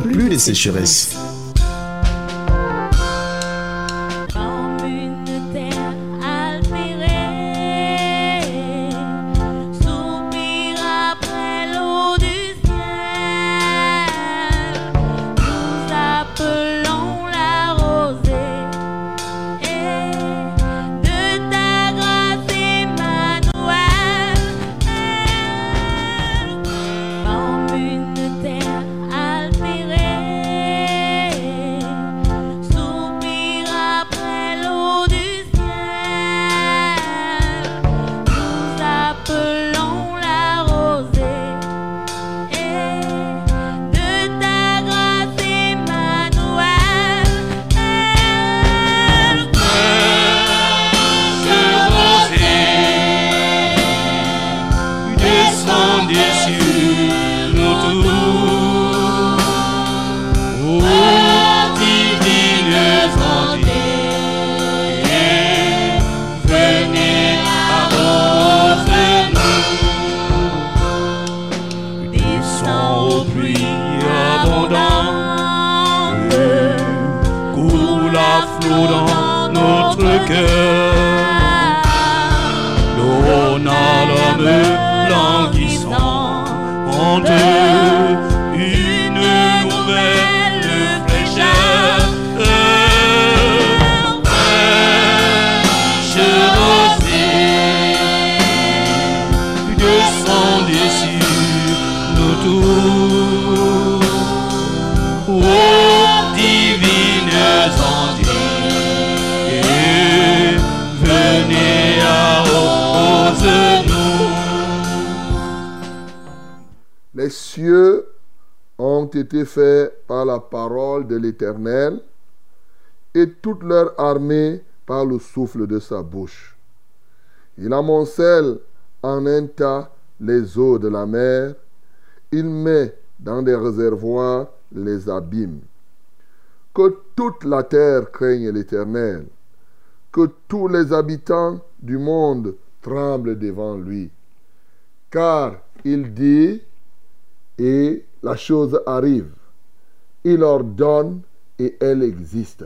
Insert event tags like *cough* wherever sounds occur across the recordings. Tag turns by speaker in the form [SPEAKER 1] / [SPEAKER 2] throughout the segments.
[SPEAKER 1] plus de sécheresse.
[SPEAKER 2] De
[SPEAKER 3] sa bouche. Il amoncelle en un tas les eaux de la mer, il met dans des réservoirs les abîmes. Que toute la terre craigne l'Éternel, que tous les habitants du monde tremblent devant lui. Car il dit, et la chose arrive. Il ordonne et elle existe.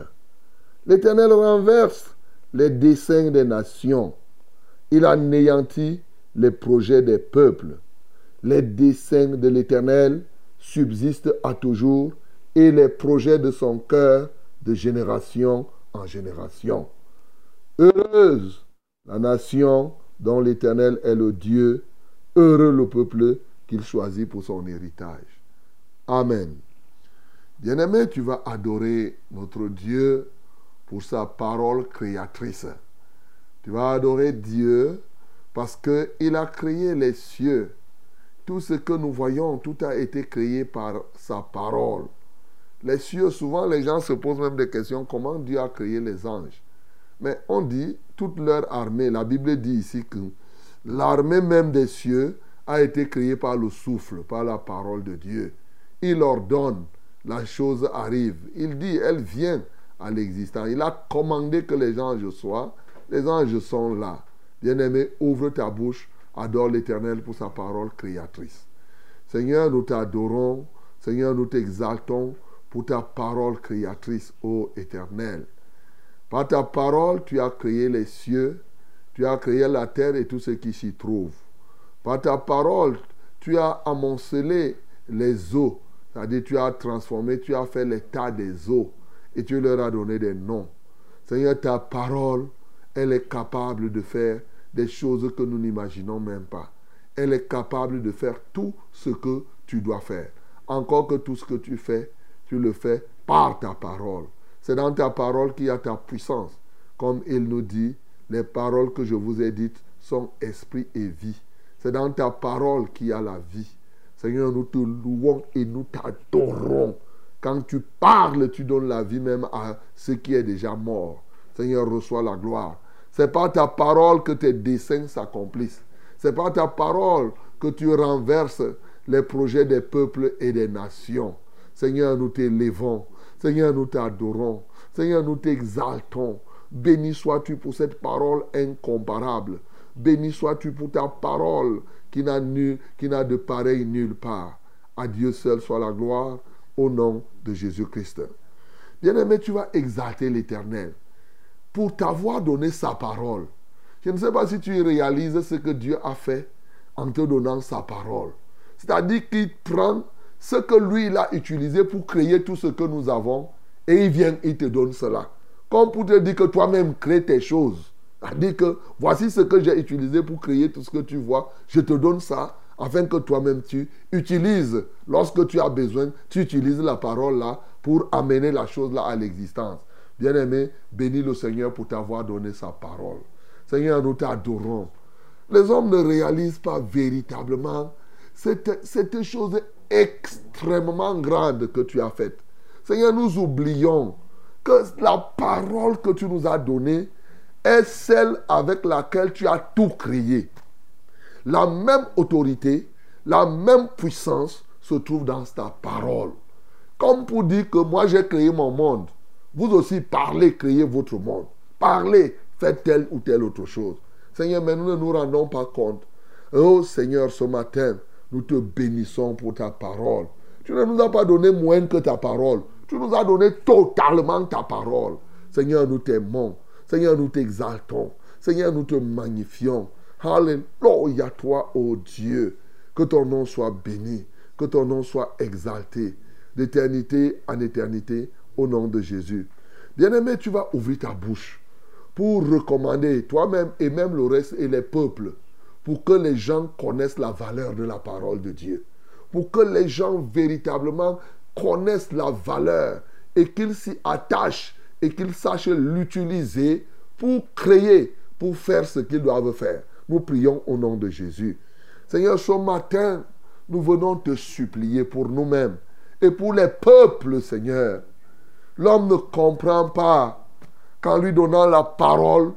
[SPEAKER 3] L'Éternel renverse les desseins des nations. Il anéantit les projets des peuples. Les desseins de l'Éternel subsistent à toujours et les projets de son cœur de génération en génération. Heureuse la nation dont l'Éternel est le Dieu, heureux le peuple qu'il choisit pour son héritage. Amen. Bien-aimé, tu vas adorer notre Dieu pour sa parole créatrice. Tu vas adorer Dieu parce qu'il a créé les cieux. Tout ce que nous voyons, tout a été créé par sa parole. Les cieux, souvent les gens se posent même des questions, comment Dieu a créé les anges? Mais on dit, toute leur armée, la Bible dit ici que l'armée même des cieux a été créée par le souffle, par la parole de Dieu. Il ordonne, la chose arrive. Il dit, elle vient à l'existence. Il a commandé que les anges soient. Les anges sont là. Bien-aimé, ouvre ta bouche, adore l'Éternel pour sa parole créatrice. Seigneur, nous t'adorons. Seigneur, nous t'exaltons pour ta parole créatrice, ô Éternel. Par ta parole, tu as créé les cieux, tu as créé la terre et tout ce qui s'y trouve. Par ta parole, tu as amoncelé les eaux, c'est-à-dire tu as transformé, tu as fait l'état des eaux et tu leur as donné des noms. Seigneur, ta parole, elle est capable de faire des choses que nous n'imaginons même pas. Elle est capable de faire tout ce que tu dois faire. Encore que tout ce que tu fais, tu le fais par ta parole. C'est dans ta parole qu'il y a ta puissance. Comme il nous dit, les paroles que je vous ai dites sont esprit et vie. C'est dans ta parole qu'il y a la vie. Seigneur, nous te louons et nous t'adorons Quand tu parles, tu donnes la vie même à ce qui est déjà mort. Seigneur, reçois la gloire. C'est par ta parole que tes desseins s'accomplissent. C'est par ta parole que tu renverses les projets des peuples et des nations. Seigneur, nous t'élevons. Seigneur, nous t'adorons. Seigneur, nous t'exaltons. Béni sois-tu pour cette parole incomparable. Béni sois-tu pour ta parole qui n'a, de pareil nulle part. À Dieu seul soit la gloire au nom de Jésus-Christ. Bien-aimé, tu vas exalter l'Éternel pour t'avoir donné sa parole. Je ne sais pas si tu réalises ce que Dieu a fait en te donnant sa parole. C'est-à-dire qu'il prend ce que lui, il a utilisé pour créer tout ce que nous avons et il vient, il te donne cela. Comme pour te dire que toi-même crée tes choses. C'est-à-dire que voici ce que j'ai utilisé pour créer tout ce que tu vois. Je te donne ça afin que toi-même tu utilises, lorsque tu as besoin, tu utilises la parole là pour amener la chose là à l'existence. Bien-aimé, bénis le Seigneur pour t'avoir donné sa parole. Seigneur, nous t'adorons. Les hommes ne réalisent pas véritablement cette, cette chose extrêmement grande que tu as faite. Seigneur, nous oublions que la parole que tu nous as donnée est celle avec laquelle tu as tout créé. La même autorité, la même puissance se trouve dans ta parole. Comme pour dire que moi j'ai créé mon monde. Vous aussi parlez, créez votre monde. Parlez, faites telle ou telle autre chose. Seigneur, mais nous ne nous rendons pas compte. Oh Seigneur, ce matin, nous te bénissons pour ta parole. Tu ne nous as pas donné moins que ta parole. Tu nous as donné totalement ta parole. Seigneur, nous t'aimons. Seigneur, nous t'exaltons. Seigneur, nous te magnifions. Alléluia toi, ô Dieu. Que ton nom soit béni. Que ton nom soit exalté. D'éternité en éternité, au nom de Jésus. Bien-aimé, tu vas ouvrir ta bouche pour recommander toi-même et même le reste et les peuples, pour que les gens connaissent la valeur de la parole de Dieu. Pour que les gens véritablement connaissent la valeur et qu'ils s'y attachent et qu'ils sachent l'utiliser pour créer, pour faire ce qu'ils doivent faire. Nous prions au nom de Jésus. Seigneur, ce matin, nous venons te supplier pour nous-mêmes et pour les peuples, Seigneur. L'homme ne comprend pas qu'en lui donnant la parole,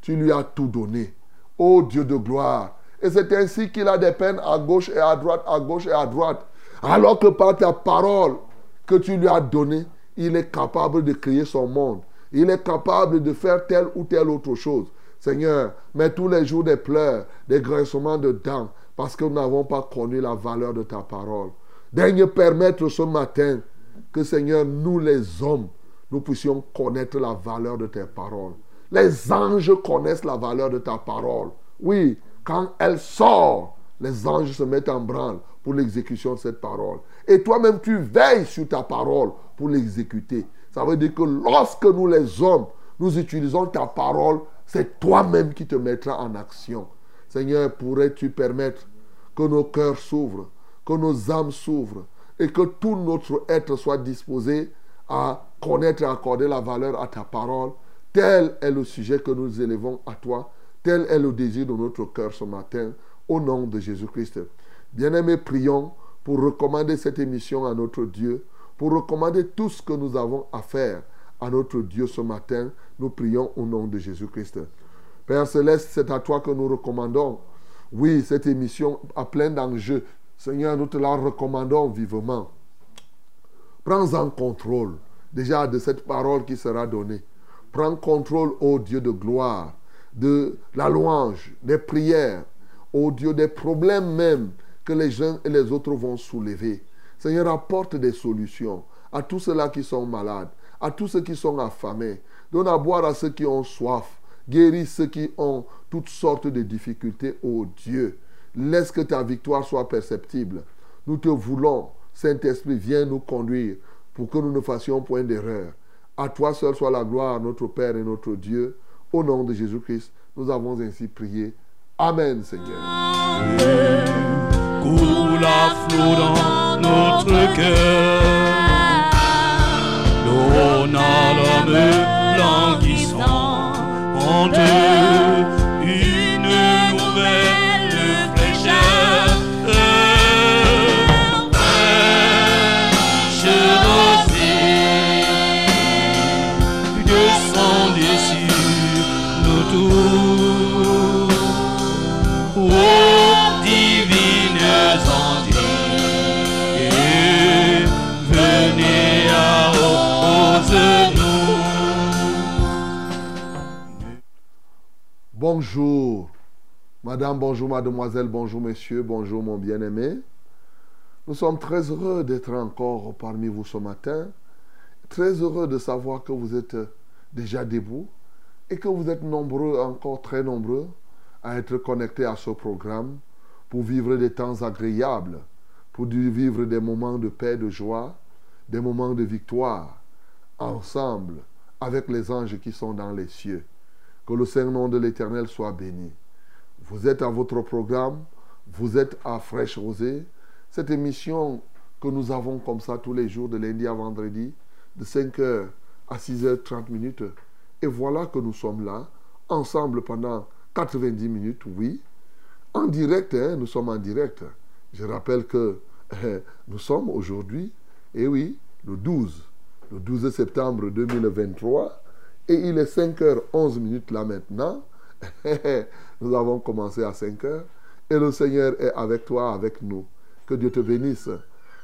[SPEAKER 3] tu lui as tout donné. Ô Dieu de gloire. Et c'est ainsi qu'il a des peines à gauche et à droite, à gauche et à droite. Alors que par ta parole que tu lui as donnée, il est capable de créer son monde. Il est capable de faire telle ou telle autre chose. Seigneur, mets tous les jours des pleurs, des grincements de dents, parce que nous n'avons pas connu la valeur de ta parole. Daigne permettre ce matin que, Seigneur, nous les hommes, nous puissions connaître la valeur de tes paroles. Les anges connaissent la valeur de ta parole. Oui, quand elle sort, les anges se mettent en branle pour l'exécution de cette parole. Et toi-même, tu veilles sur ta parole pour l'exécuter. Ça veut dire que lorsque nous, les hommes, nous utilisons ta parole, c'est toi-même qui te mettras en action. Seigneur, pourrais-tu permettre que nos cœurs s'ouvrent, que nos âmes s'ouvrent et que tout notre être soit disposé à connaître et accorder la valeur à ta parole? Tel est le sujet que nous élevons à toi. Tel est le désir de notre cœur ce matin. Au nom de Jésus-Christ. Bien-aimés, prions pour recommander cette émission à notre Dieu, pour recommander tout ce que nous avons à faire à notre Dieu ce matin. Nous prions au nom de Jésus-Christ. Père Céleste, c'est à toi que nous recommandons. Oui, cette émission a plein d'enjeux. Seigneur, nous te la recommandons vivement. Prends en contrôle déjà de cette parole qui sera donnée. Prends contrôle, ô Dieu de gloire, de la louange, des prières, ô Dieu des problèmes même que les uns et les autres vont soulever. Seigneur, apporte des solutions à tous ceux-là qui sont malades, à tous ceux qui sont affamés. Donne à boire à ceux qui ont soif. Guéris ceux qui ont toutes sortes de difficultés, ô Dieu. Laisse que ta victoire soit perceptible. Nous te voulons. Saint-Esprit, viens nous conduire pour que nous ne fassions point d'erreur. À toi seul soit la gloire, notre Père et notre Dieu. Au nom de Jésus-Christ, nous avons ainsi prié. Amen, Seigneur.
[SPEAKER 4] N'a l'homme languissant en deux
[SPEAKER 3] Bonjour, madame, bonjour, mademoiselle, bonjour, monsieur, bonjour, mon bien-aimé. Nous sommes très heureux d'être encore parmi vous ce matin. Très heureux de savoir que vous êtes déjà debout et que vous êtes nombreux, encore très nombreux, à être connectés à ce programme pour vivre des temps agréables, pour vivre des moments de paix, de joie, des moments de victoire, ensemble, avec les anges qui sont dans les cieux. Que le Saint-Nom de l'Éternel soit béni. Vous êtes à votre programme, vous êtes à Fraîche Rosée, cette émission que nous avons comme ça tous les jours, de lundi à vendredi, de 5h à 6h30 minutes. Et voilà que nous sommes là, ensemble pendant 90 minutes, oui. En direct, hein, nous sommes en direct. Je rappelle que eh, nous sommes aujourd'hui, et oui, le 12, le 12 septembre 2023, et il est 5h11 minutes là maintenant. *laughs* nous avons commencé à 5h, et le Seigneur est avec toi, avec nous. Que Dieu te bénisse.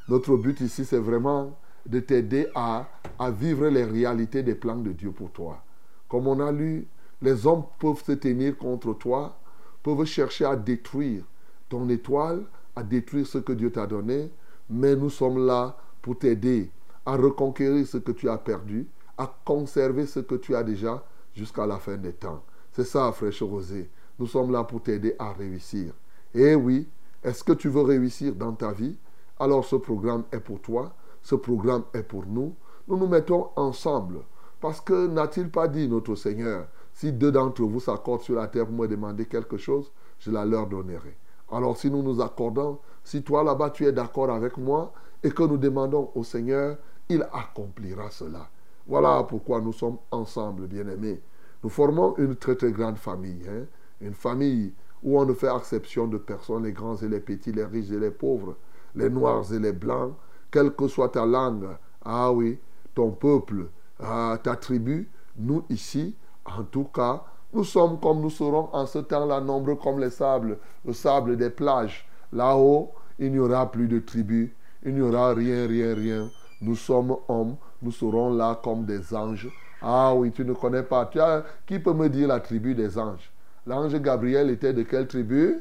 [SPEAKER 3] Notre but ici, c'est vraiment de t'aider à, à vivre les réalités des plans de Dieu pour toi. Comme on a lu, les hommes peuvent se tenir contre toi, peuvent chercher à détruire ton étoile, à détruire ce que Dieu t'a donné, mais nous sommes là pour t'aider à reconquérir ce que tu as perdu, à conserver ce que tu as déjà jusqu'à la fin des temps. C'est ça, fraîche rosée. Nous sommes là pour t'aider à réussir. Et oui, est-ce que tu veux réussir dans ta vie? Alors ce programme est pour toi, ce programme est pour nous. Nous nous mettons ensemble. Parce que n'a-t-il pas dit notre Seigneur, si deux d'entre vous s'accordent sur la terre pour me demander quelque chose, je la leur donnerai. Alors si nous nous accordons, si toi là-bas tu es d'accord avec moi et que nous demandons au Seigneur, il accomplira cela. Voilà pourquoi nous sommes ensemble, bien-aimés. Nous formons une très très grande famille. Hein? Une famille où on ne fait exception de personne, les grands et les petits, les riches et les pauvres, les noirs et les blancs, quelle que soit ta langue, ah oui, ton peuple, ah, ta tribu, nous ici, en tout cas, nous sommes comme nous serons en ce temps-là, nombreux comme les sables, le sable des plages. Là-haut, il n'y aura plus de tribus, il n'y aura rien, rien, rien. Nous sommes hommes, nous serons là comme des anges. Ah oui, tu ne connais pas. Qui peut me dire la tribu des anges? L'ange Gabriel était de quelle tribu?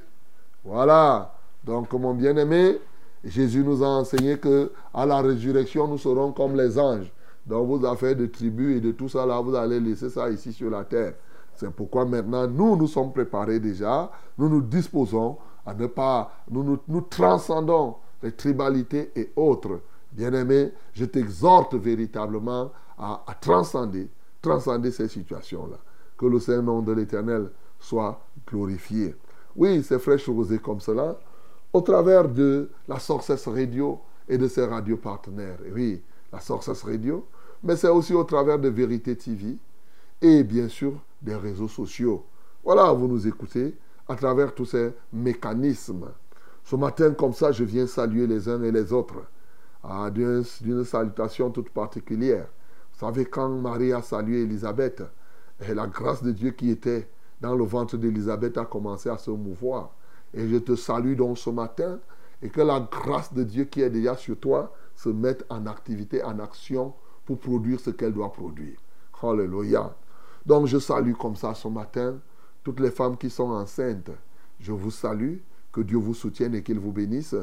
[SPEAKER 3] Voilà. Donc, mon bien-aimé, Jésus nous a enseigné que à la résurrection, nous serons comme les anges. Donc, vos affaires de tribu et de tout ça, là, vous allez laisser ça ici sur la terre. C'est pourquoi maintenant, nous, nous sommes préparés déjà. Nous nous disposons à ne pas. Nous, nous, nous transcendons les tribalités et autres. Bien-aimé, je t'exhorte véritablement à, transcender, transcender ces situations-là. Que le Saint-Nom de l'Éternel soit glorifié. Oui, c'est fraîche rosée comme cela, au travers de la Sources Radio et de ses radios partenaires. Oui, la Sources Radio, mais c'est aussi au travers de Vérité TV et bien sûr des réseaux sociaux. Voilà, vous nous écoutez à travers tous ces mécanismes. Ce matin, comme ça, je viens saluer les uns et les autres ah, d'une salutation toute particulière. Vous savez, quand Marie a salué Élisabeth, et la grâce de Dieu qui était dans le ventre d'Élisabeth a commencé à se mouvoir. Et je te salue donc ce matin et que la grâce de Dieu qui est déjà sur toi se mette en activité, en action pour produire ce qu'elle doit produire. Alléluia. Donc je salue comme ça ce matin toutes les femmes qui sont enceintes. Je vous salue, que Dieu vous soutienne et qu'il vous bénisse.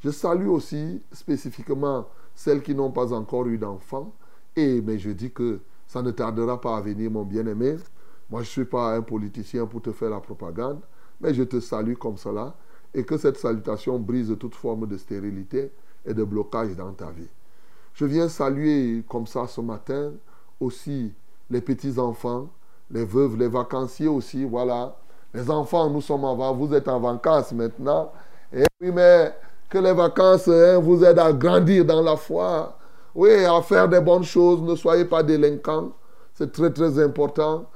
[SPEAKER 3] Je salue aussi spécifiquement celles qui n'ont pas encore eu d'enfants. Et mais je dis que ça ne tardera pas à venir, mon bien-aimé. Moi, je ne suis pas un politicien pour te faire la propagande, mais je te salue comme cela et que cette salutation brise toute forme de stérilité et de blocage dans ta vie. Je viens saluer comme ça ce matin aussi les petits-enfants, les veuves, les vacanciers aussi, voilà. Les enfants, nous sommes en vous êtes en vacances maintenant. Et oui, mais que les vacances hein, vous aident à grandir dans la foi. Oui, à faire des bonnes choses. Ne soyez pas délinquants. C'est très, très important.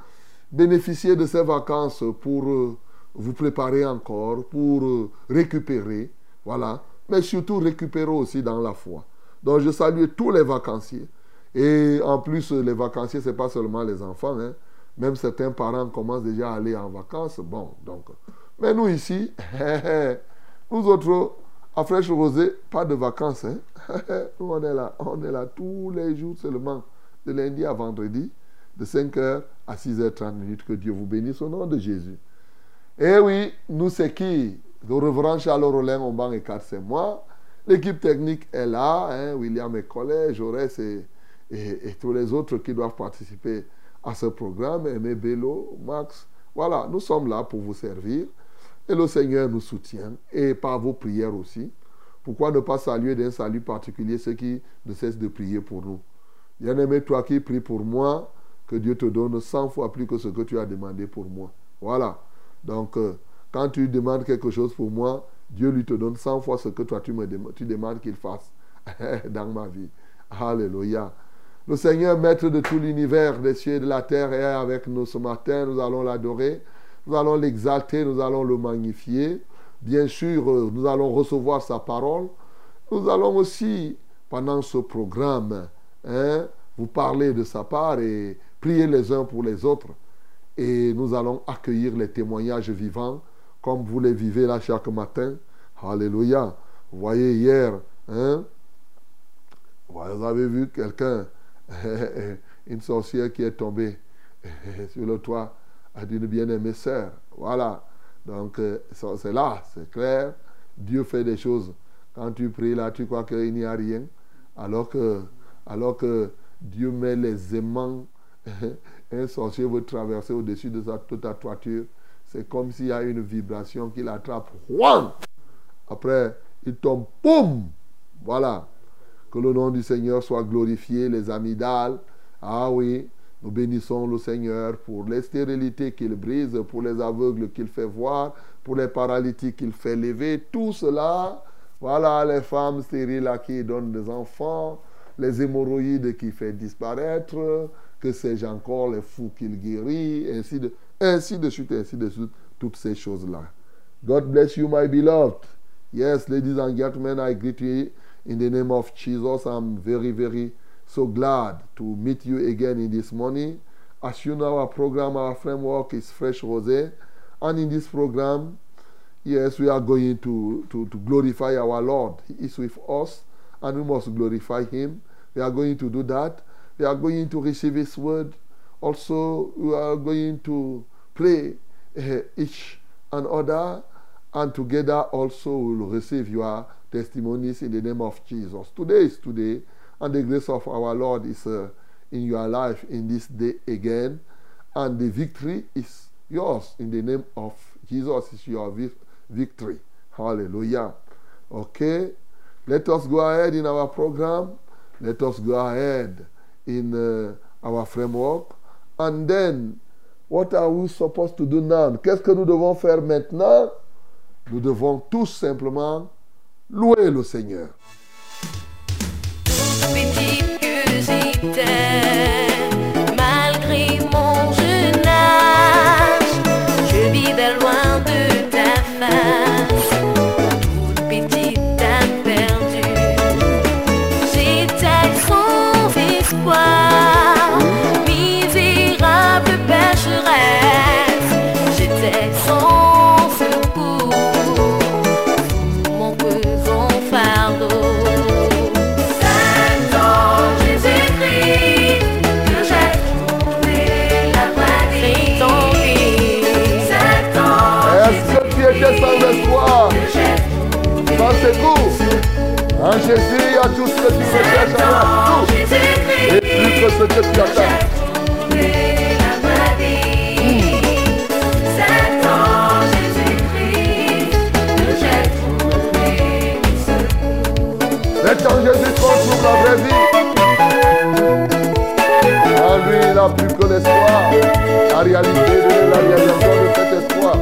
[SPEAKER 3] Bénéficiez de ces vacances pour euh, vous préparer encore, pour euh, récupérer. Voilà. Mais surtout récupérer aussi dans la foi. Donc, je salue tous les vacanciers. Et en plus, les vacanciers, ce n'est pas seulement les enfants. Hein. Même certains parents commencent déjà à aller en vacances. Bon, donc. Mais nous ici, *laughs* nous autres, à Fraîche Rosée, pas de vacances. Hein? *laughs* nous, on est là. On est là tous les jours seulement. de lundi à vendredi, de 5h à 6h30 minutes. Que Dieu vous bénisse au nom de Jésus. Eh oui, nous c'est qui? Le reverend Charles Rollin, Omban et 4, c'est moi. L'équipe technique est là, hein, William et collège, Jaurès et, et, tous les autres qui doivent participer à ce programme, Aimé Bello, Max. Voilà, nous sommes là pour vous servir. Et le Seigneur nous soutient, et par vos prières aussi. Pourquoi ne pas saluer d'un salut particulier ceux qui ne cessent de prier pour nous? Bien-aimé, toi qui pries pour moi, que Dieu te donne 100 fois plus que ce que tu as demandé pour moi. Voilà. Donc, euh, quand tu demandes quelque chose pour moi, Dieu lui te donne 100 fois ce que toi tu, me tu demandes qu'il fasse *laughs* dans ma vie. Alléluia. Le Seigneur, maître de tout l'univers, des cieux et de la terre, est avec nous ce matin. Nous allons l'adorer. Nous allons l'exalter, nous allons le magnifier. Bien sûr, euh, nous allons recevoir sa parole. Nous allons aussi, pendant ce programme, hein, vous parler de sa part et prier les uns pour les autres. Et nous allons accueillir les témoignages vivants comme vous les vivez là chaque matin. Alléluia. Vous voyez hier, hein, vous avez vu quelqu'un, *laughs* une sorcière qui est tombée *laughs* sur le toit d'une bien-aimée sœur. Voilà. Donc, euh, c'est là, c'est clair. Dieu fait des choses. Quand tu pries là, tu crois qu'il n'y a rien. Alors que, alors que Dieu met les aimants. *laughs* Un sorcier veut traverser au-dessus de, de ta toiture. C'est comme s'il y a une vibration qui l'attrape. Après, il tombe. Boum Voilà. Que le nom du Seigneur soit glorifié, les amygdales. Ah oui, nous bénissons le Seigneur pour les stérilités qu'il brise, pour les aveugles qu'il fait voir, pour les paralytiques qu'il fait lever. Tout cela, voilà les femmes stériles à qui donnent des enfants, les hémorroïdes qui fait disparaître, que sais-je encore, les fous qu'il guérit, ainsi de, ainsi de suite, ainsi de suite, toutes ces choses-là. God bless you, my beloved. Yes, ladies and gentlemen, I greet you in the name of Jesus. I'm very, very so glad to meet you again in this morning. As you know, our program, our framework is Fresh Rosé. And in this program, yes, we are going to, to, to glorify our Lord. He is with us, and we must glorify Him. We are going to do that. We are going to receive His word. Also, we are going to pray uh, each and other, and together also we will receive your testimonies in the name of Jesus. Today is today, and the grace of our Lord is uh, in your life in this day again, and the victory is yours in the name of Jesus. Is your victory. Hallelujah. Okay, let us go ahead in our program. Let us go ahead in uh, our framework. And then, what are we supposed to do now? Qu'est-ce que nous devons faire maintenant? Nous devons tout simplement louer le Seigneur. Tout ce que tu recherches, tout. Et plus que ce que tu attends. Maintenant, Jésus trouve la vraie vie. En lui, il n'a plus que l'espoir. La réalité de la réalisation de cet espoir.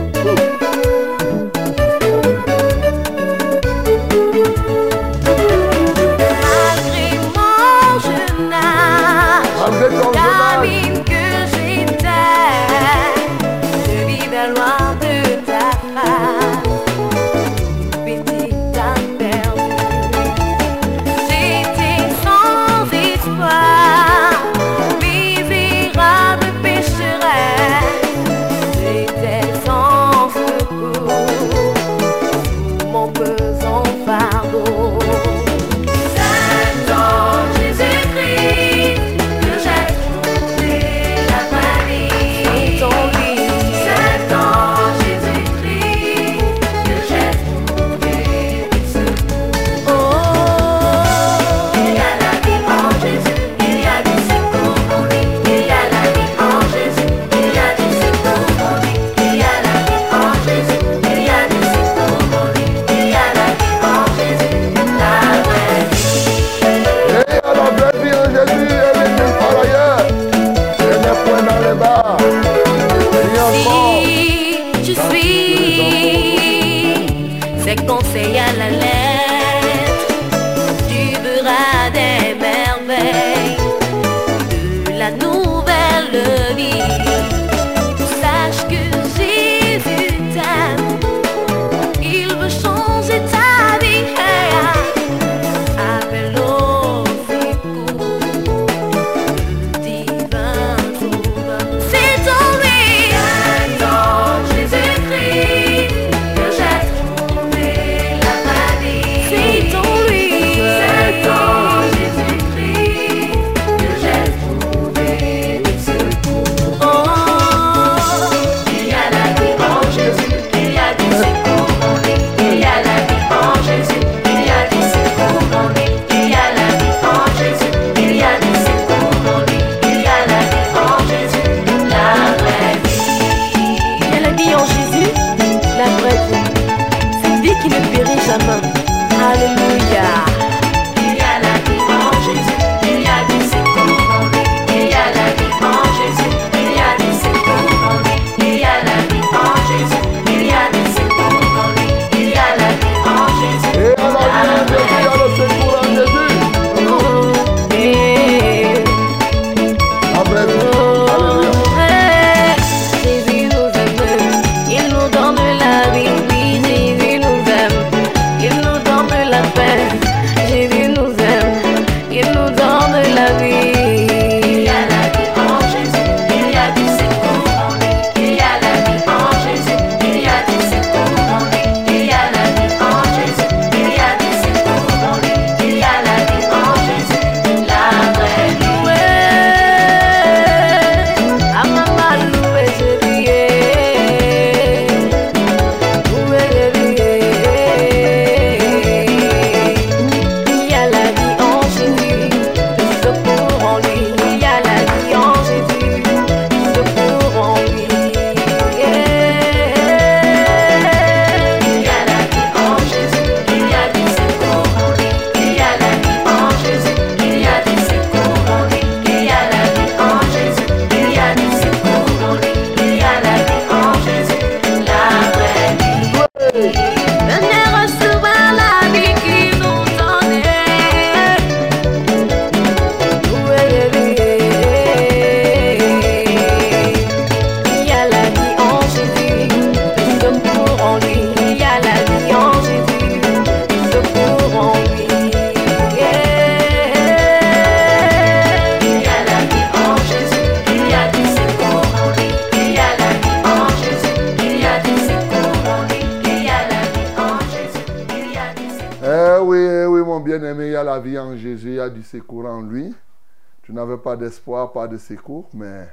[SPEAKER 2] De secours,
[SPEAKER 3] mais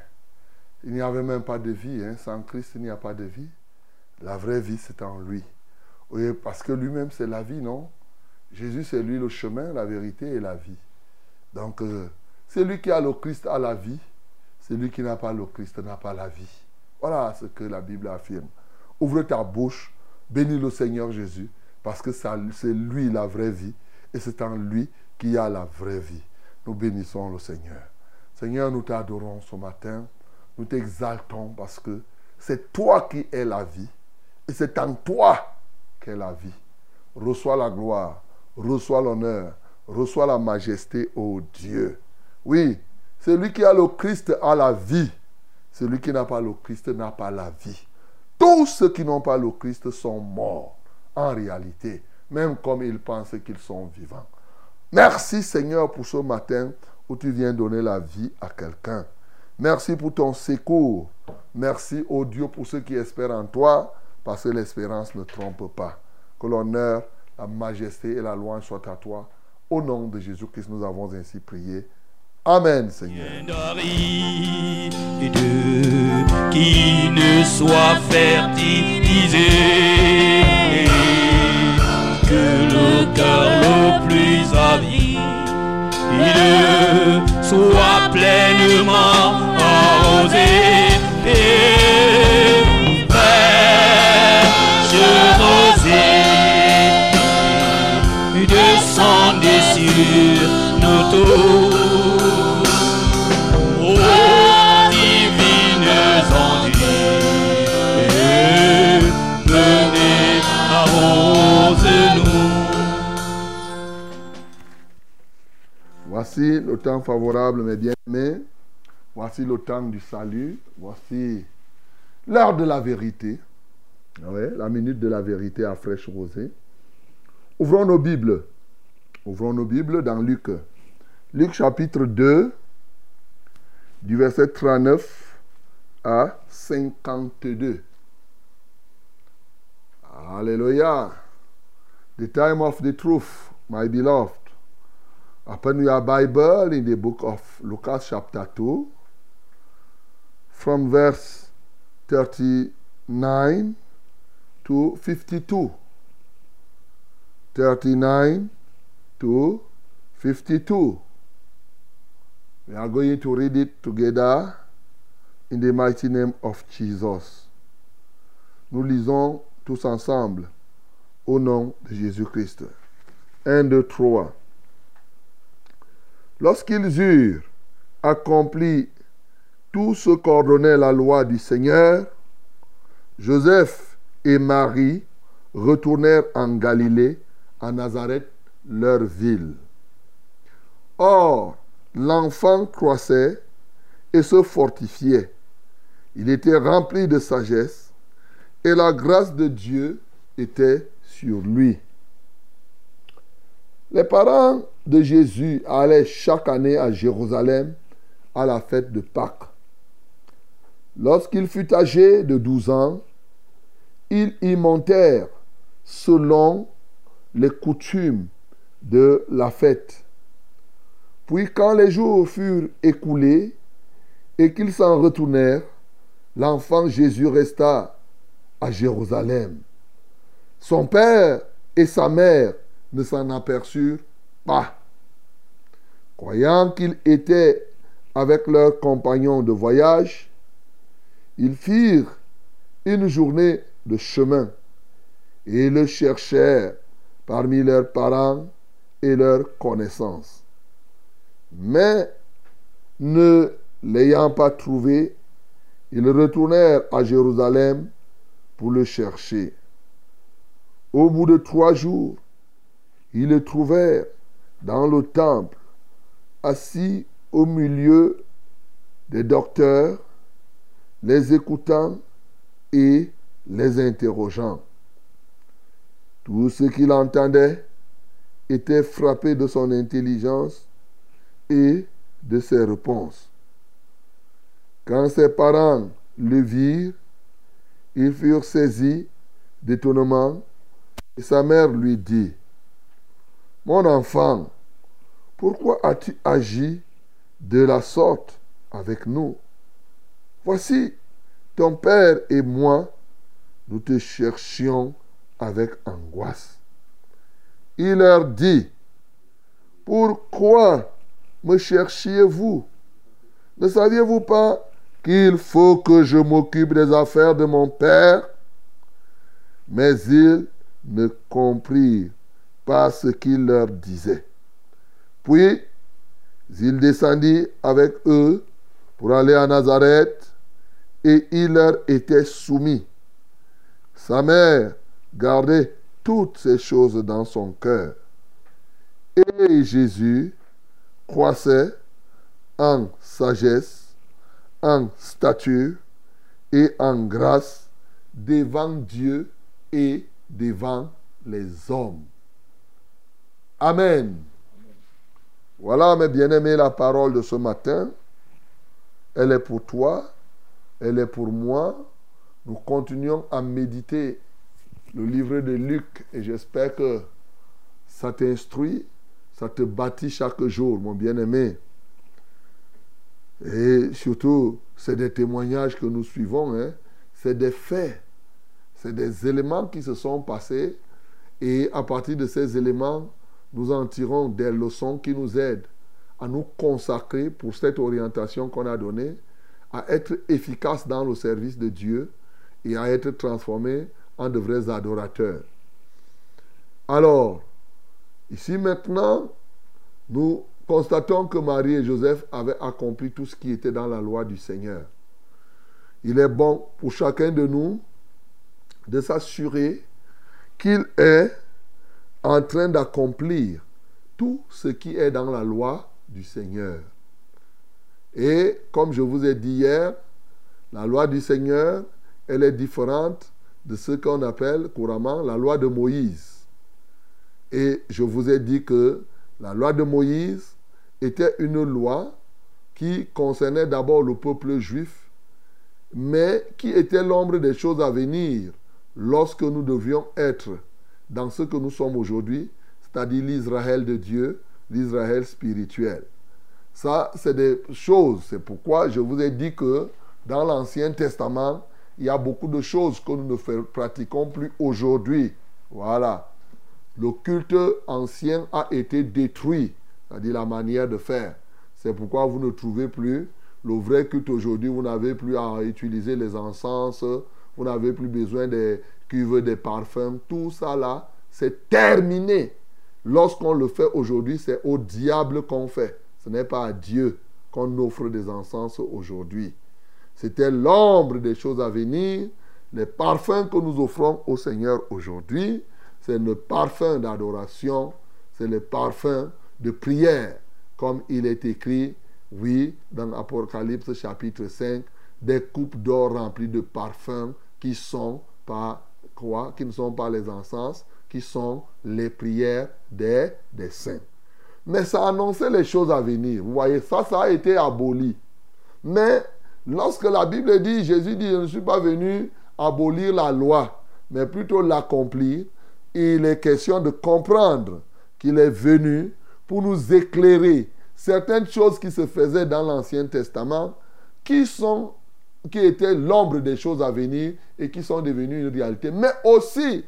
[SPEAKER 3] il n'y avait même pas de vie. hein. Sans Christ, il n'y a pas de vie. La vraie vie, c'est en lui. Oui, parce que lui-même, c'est la vie, non? Jésus, c'est lui le chemin, la vérité et la vie. Donc, euh, celui qui a le Christ a la vie. Celui qui n'a pas le Christ n'a pas la vie. Voilà ce que la Bible affirme. Ouvre ta bouche, bénis le Seigneur Jésus, parce que c'est lui la vraie vie, et c'est en lui qu'il y a la vraie vie. Nous bénissons le Seigneur. Seigneur, nous t'adorons ce matin, nous t'exaltons parce que c'est toi qui es la vie, et c'est en toi qu'est la vie. Reçois la gloire, reçois l'honneur, reçois la majesté, ô Dieu. Oui, celui qui a le Christ a la vie. Celui qui n'a pas le Christ n'a pas la vie. Tous ceux qui n'ont pas le Christ sont morts, en réalité, même comme ils pensent qu'ils sont vivants. Merci Seigneur pour ce matin où tu viens donner la vie à quelqu'un. Merci pour ton secours. Merci, ô Dieu, pour ceux qui espèrent en toi, parce que l'espérance ne trompe pas. Que l'honneur, la majesté et la louange soient à toi. Au nom de Jésus-Christ, nous avons ainsi prié. Amen, Seigneur.
[SPEAKER 4] qui ne soit fertilisé que le cœur plus soit pleinement arrosé et fraîche rosée descendez sur nos tours
[SPEAKER 3] Voici le temps favorable, mes bien-aimés. Voici le temps du salut. Voici l'heure de la vérité. Ah la minute de la vérité à fraîche rosée. Ouvrons nos Bibles. Ouvrons nos Bibles dans Luc. Luc chapitre 2, du verset 39 à 52. Alléluia. The time of the truth, my beloved. Open your Bible in the book of Lucas chapter 2 from verse 39 to 52. 39 to 52. We are going to read it together in the mighty name of Jesus. Nous lisons tous ensemble au nom de Jésus-Christ. 1, 2, 3. Lorsqu'ils eurent accompli tout ce qu'ordonnait la loi du Seigneur, Joseph et Marie retournèrent en Galilée, à Nazareth, leur ville. Or, l'enfant croissait et se fortifiait. Il était rempli de sagesse et la grâce de Dieu était sur lui. Les parents de Jésus allaient chaque année à Jérusalem à la fête de Pâques. Lorsqu'il fut âgé de 12 ans, ils y montèrent selon les coutumes de la fête. Puis quand les jours furent écoulés et qu'ils s'en retournèrent, l'enfant Jésus resta à Jérusalem. Son père et sa mère ne s'en aperçurent pas. Croyant qu'il était avec leurs compagnons de voyage, ils firent une journée de chemin et le cherchèrent parmi leurs parents et leurs connaissances. Mais ne l'ayant pas trouvé, ils retournèrent à Jérusalem pour le chercher. Au bout de trois jours, ils le trouvèrent dans le temple, assis au milieu des docteurs, les écoutant et les interrogeant. Tout ce qu'il entendait était frappé de son intelligence et de ses réponses. Quand ses parents le virent, ils furent saisis d'étonnement et sa mère lui dit, Mon enfant, pourquoi as-tu agi de la sorte avec nous? Voici, ton père et moi, nous te cherchions avec angoisse. Il leur dit, Pourquoi me cherchiez-vous? Ne saviez-vous pas qu'il faut que je m'occupe des affaires de mon père? Mais ils ne comprirent pas ce qu'il leur disait. Puis, il descendit avec eux pour aller à Nazareth et il leur était soumis. Sa mère gardait toutes ces choses dans son cœur. Et Jésus croissait en sagesse, en stature et en grâce devant Dieu et devant les hommes. Amen. Voilà, mes bien-aimés, la parole de ce matin. Elle est pour toi, elle est pour moi. Nous continuons à méditer le livre de Luc et j'espère que ça t'instruit, ça te bâtit chaque jour, mon bien-aimé. Et surtout, c'est des témoignages que nous suivons, hein. c'est des faits, c'est des éléments qui se sont passés et à partir de ces éléments, nous en tirons des leçons qui nous aident à nous consacrer pour cette orientation qu'on a donnée, à être efficace dans le service de Dieu et à être transformés en de vrais adorateurs. Alors, ici maintenant, nous constatons que Marie et Joseph avaient accompli tout ce qui était dans la loi du Seigneur. Il est bon pour chacun de nous de s'assurer qu'il est en train d'accomplir tout ce qui est dans la loi du Seigneur. Et comme je vous ai dit hier, la loi du Seigneur, elle est différente de ce qu'on appelle couramment la loi de Moïse. Et je vous ai dit que la loi de Moïse était une loi qui concernait d'abord le peuple juif, mais qui était l'ombre des choses à venir lorsque nous devions être dans ce que nous sommes aujourd'hui, c'est-à-dire l'Israël de Dieu, l'Israël spirituel. Ça, c'est des choses. C'est pourquoi je vous ai dit que dans l'Ancien Testament, il y a beaucoup de choses que nous ne pratiquons plus aujourd'hui. Voilà. Le culte ancien a été détruit, c'est-à-dire la manière de faire. C'est pourquoi vous ne trouvez plus le vrai culte aujourd'hui. Vous n'avez plus à utiliser les encens, vous n'avez plus besoin des cuves, des parfums. Tout ça là, c'est terminé. Lorsqu'on le fait aujourd'hui, c'est au diable qu'on fait. Ce n'est pas à Dieu qu'on offre des encens aujourd'hui. C'était l'ombre des choses à venir. Les parfums que nous offrons au Seigneur aujourd'hui, c'est le parfum d'adoration, c'est le parfum de prière, comme il est écrit, oui, dans Apocalypse chapitre 5, des coupes d'or remplies de parfums qui sont pas qui ne sont pas les encens, qui qui sont les prières des, des saints. Mais ça annonçait les choses à venir. Vous voyez, ça, ça a été aboli. Mais lorsque la Bible dit, Jésus dit, je ne suis pas venu abolir la loi, mais plutôt l'accomplir, il est question de comprendre qu'il est venu pour nous éclairer certaines choses qui se faisaient dans l'Ancien Testament, qui sont qui étaient l'ombre des choses à venir et qui sont devenues une réalité. Mais aussi,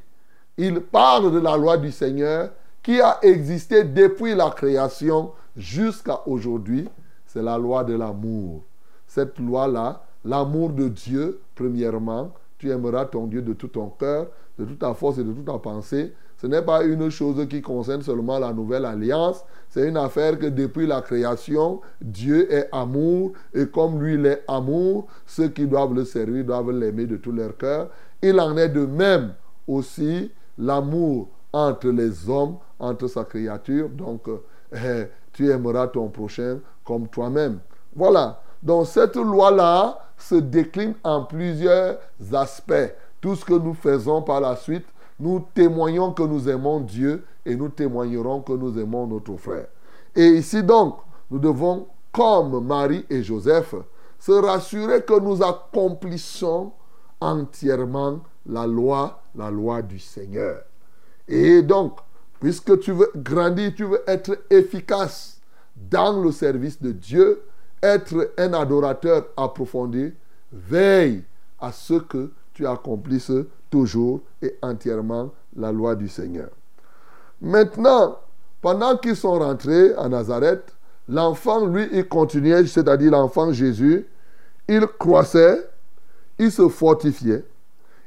[SPEAKER 3] il parle de la loi du Seigneur qui a existé depuis la création jusqu'à aujourd'hui. C'est la loi de l'amour. Cette loi-là, l'amour de Dieu, premièrement, tu aimeras ton Dieu de tout ton cœur, de toute ta force et de toute ta pensée. Ce n'est pas une chose qui concerne seulement la nouvelle alliance. C'est une affaire que depuis la création, Dieu est amour. Et comme lui, il est amour, ceux qui doivent le servir doivent l'aimer de tout leur cœur. Il en est de même aussi l'amour entre les hommes, entre sa créature. Donc, euh, tu aimeras ton prochain comme toi-même. Voilà. Donc, cette loi-là se décline en plusieurs aspects. Tout ce que nous faisons par la suite, nous témoignons que nous aimons Dieu et nous témoignerons que nous aimons notre frère. Et ici donc, nous devons, comme Marie et Joseph, se rassurer que nous accomplissons entièrement la loi, la loi du Seigneur. Et donc, puisque tu veux grandir, tu veux être efficace dans le service de Dieu, être un adorateur approfondi, veille à ce que tu accomplisses toujours et entièrement la loi du Seigneur. Maintenant, pendant qu'ils sont rentrés à Nazareth, l'enfant, lui, il continuait, c'est-à-dire l'enfant Jésus, il croissait, il se fortifiait,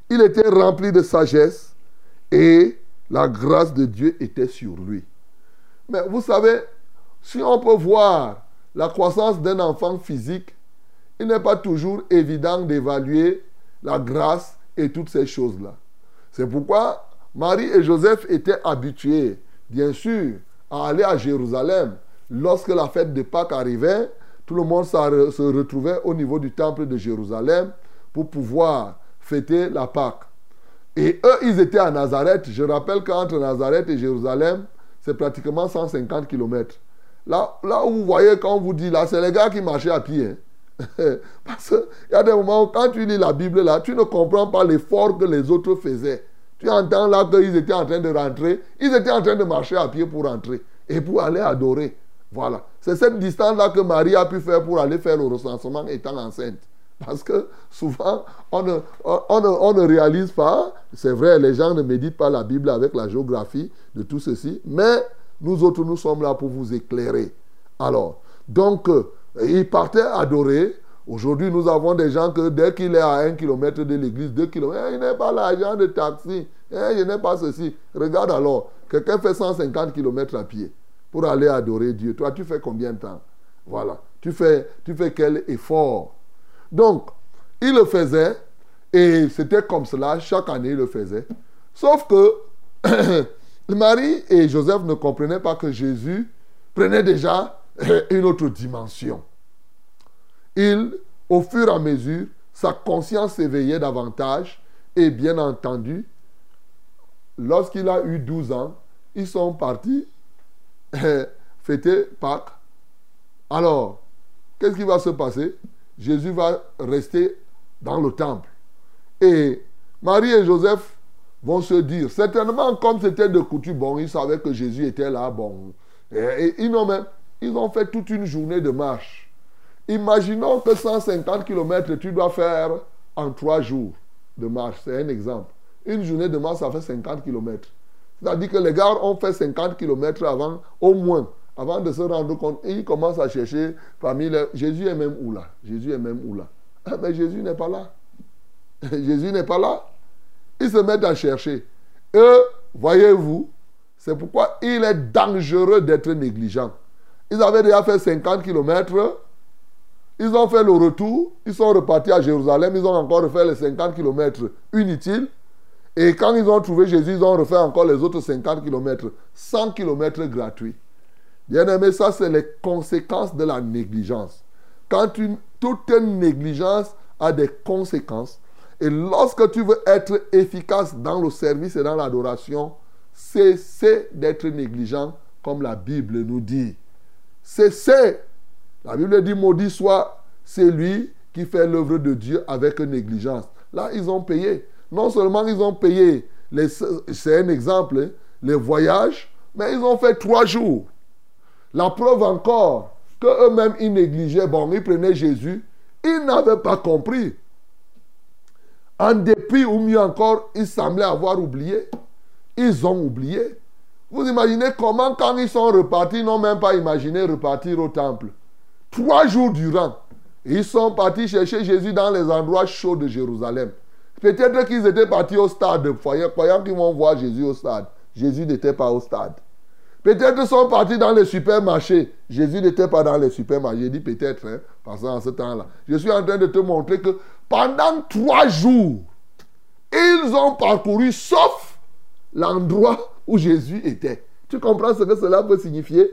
[SPEAKER 3] il était rempli de sagesse et la grâce de Dieu était sur lui. Mais vous savez, si on peut voir la croissance d'un enfant physique, il n'est pas toujours évident d'évaluer la grâce et toutes ces choses-là. C'est pourquoi Marie et Joseph étaient habitués, bien sûr, à aller à Jérusalem. Lorsque la fête de Pâques arrivait, tout le monde se retrouvait au niveau du temple de Jérusalem pour pouvoir fêter la Pâque. Et eux, ils étaient à Nazareth. Je rappelle qu'entre Nazareth et Jérusalem, c'est pratiquement 150 km. Là, là où vous voyez, quand on vous dit là, c'est les gars qui marchaient à pied. Hein. *laughs* Parce qu'il y a des moments où quand tu lis la Bible là, tu ne comprends pas l'effort que les autres faisaient. Tu entends là qu'ils étaient en train de rentrer. Ils étaient en train de marcher à pied pour rentrer et pour aller adorer. Voilà. C'est cette distance-là que Marie a pu faire pour aller faire le recensement étant enceinte. Parce que souvent, on ne, on ne réalise pas, c'est vrai, les gens ne méditent pas la Bible avec la géographie de tout ceci, mais nous autres, nous sommes là pour vous éclairer. Alors, donc, euh, il partait adorer. Aujourd'hui, nous avons des gens que dès qu'il est à un kilomètre de l'église, deux kilomètres, il n'est pas l'argent de taxi, il n'est pas ceci. Regarde alors, quelqu'un fait 150 kilomètres à pied pour aller adorer Dieu. Toi, tu fais combien de temps? Voilà. Tu fais, tu fais quel effort? Donc, il le faisait et c'était comme cela, chaque année il le faisait. Sauf que *coughs* Marie et Joseph ne comprenaient pas que Jésus prenait déjà une autre dimension. Il, au fur et à mesure, sa conscience s'éveillait davantage et bien entendu, lorsqu'il a eu 12 ans, ils sont partis fêter Pâques. Alors, qu'est-ce qui va se passer? Jésus va rester dans le temple. Et Marie et Joseph vont se dire, certainement comme c'était de coutume, bon, ils savaient que Jésus était là, bon. Et, ils ont même ils ont fait toute une journée de marche. Imaginons que 150 km, tu dois faire en trois jours de marche. C'est un exemple. Une journée de marche, ça fait 50 km. C'est-à-dire que les gars ont fait 50 km avant, au moins, avant de se rendre compte. Et ils commencent à chercher parmi les... Jésus est même où là? Jésus est même où là? *laughs* Ah, Mais Jésus n'est pas là. *laughs* Jésus n'est pas là. Ils se mettent à chercher. Eux, voyez-vous, c'est pourquoi il est dangereux d'être négligent. Ils avaient déjà fait 50 km. Ils ont fait le retour. Ils sont repartis à Jérusalem. Ils ont encore refait les 50 km inutiles. Et quand ils ont trouvé Jésus, ils ont refait encore les autres 50 km. 100 km gratuits. Bien aimé, ça, c'est les conséquences de la négligence. Quand une, toute négligence a des conséquences. Et lorsque tu veux être efficace dans le service et dans l'adoration, cessez d'être négligent comme la Bible nous dit. Cessez. La Bible dit maudit soit celui qui fait l'œuvre de Dieu avec négligence. Là, ils ont payé. Non seulement ils ont payé, c'est un exemple, hein, les voyages, mais ils ont fait trois jours. La preuve encore que eux-mêmes ils négligeaient. Bon, ils prenaient Jésus. Ils n'avaient pas compris. En dépit, ou mieux encore, ils semblaient avoir oublié. Ils ont oublié. Vous imaginez comment, quand ils sont repartis, ils n'ont même pas imaginé repartir au temple. Trois jours durant, ils sont partis chercher Jésus dans les endroits chauds de Jérusalem. Peut-être qu'ils étaient partis au stade, croyant qu'ils vont voir Jésus au stade. Jésus n'était pas au stade. Peut-être qu'ils sont partis dans les supermarchés. Jésus n'était pas dans les supermarchés. J'ai dit peut-être, hein, parce qu'en ce temps-là. Je suis en train de te montrer que pendant trois jours, ils ont parcouru sauf l'endroit où Jésus était. Tu comprends ce que cela peut signifier?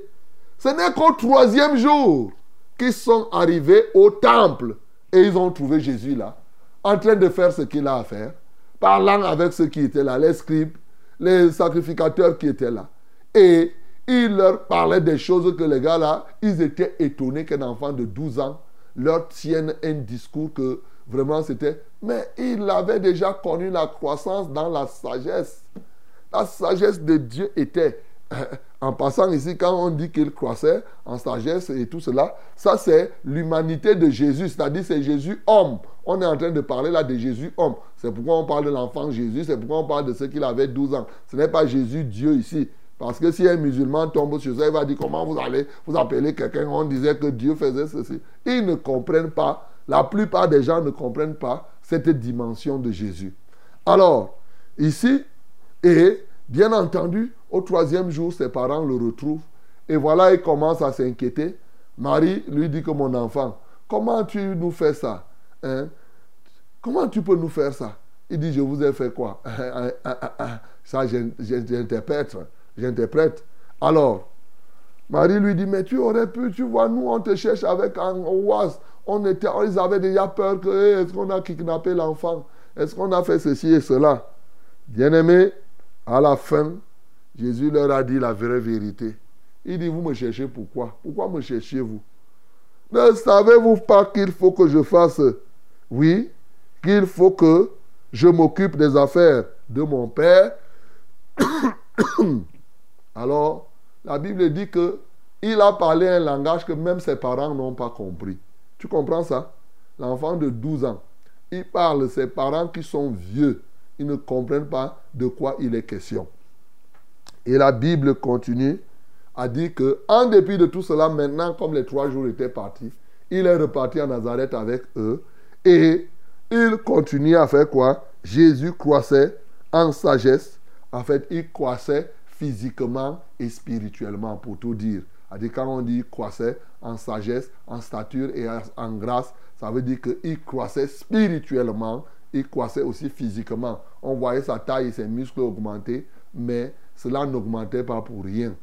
[SPEAKER 3] Ce n'est qu'au troisième jour qu'ils sont arrivés au temple et ils ont trouvé Jésus là, en train de faire ce qu'il a à faire, parlant avec ceux qui étaient là, les scribes, les sacrificateurs qui étaient là. Et il leur parlait des choses que les gars là, ils étaient étonnés qu'un enfant de 12 ans leur tienne un discours que vraiment c'était... Mais il avait déjà connu la croissance dans la sagesse. La sagesse de Dieu était, en passant ici, quand on dit qu'il croissait en sagesse et tout cela, ça c'est l'humanité de Jésus, c'est-à-dire c'est Jésus homme. On est en train de parler là de Jésus homme. C'est pourquoi on parle de l'enfant Jésus, c'est pourquoi on parle de ce qu'il avait 12 ans. Ce n'est pas Jésus Dieu ici. Parce que si un musulman tombe sur ça, il va dire comment vous allez vous appeler quelqu'un, on disait que Dieu faisait ceci. Ils ne comprennent pas, la plupart des gens ne comprennent pas cette dimension de Jésus. Alors, ici, et bien entendu, au troisième jour, ses parents le retrouvent. Et voilà, il commence à s'inquiéter. Marie lui dit que mon enfant, comment tu nous fais ça hein? Comment tu peux nous faire ça? Il dit, je vous ai fait quoi? *laughs* Ça, j'interprète. J'interprète. Alors, Marie lui dit, mais tu aurais pu, tu vois, nous, on te cherche avec oise. On était, ils avaient déjà peur que, hey, est-ce qu'on a kidnappé l'enfant? Est-ce qu'on a fait ceci et cela? Bien-aimé, à la fin, Jésus leur a dit la vraie vérité. Il dit, vous me cherchez pourquoi? Pourquoi me cherchez-vous? Ne savez-vous pas qu'il faut que je fasse? Oui, qu'il faut que je m'occupe des affaires de mon Père. *coughs* Alors, la Bible dit que il a parlé un langage que même ses parents n'ont pas compris. Tu comprends ça? L'enfant de 12 ans, il parle, ses parents qui sont vieux, ils ne comprennent pas de quoi il est question. Et la Bible continue à dire que, en dépit de tout cela, maintenant, comme les trois jours étaient partis, il est reparti à Nazareth avec eux et il continue à faire quoi? Jésus croissait en sagesse. En fait, il croissait physiquement et spirituellement, pour tout dire. C'est-à-dire, quand on dit croissait en sagesse, en stature et en grâce, ça veut dire qu'il croissait spirituellement, il croissait aussi physiquement. On voyait sa taille et ses muscles augmenter, mais cela n'augmentait pas pour rien.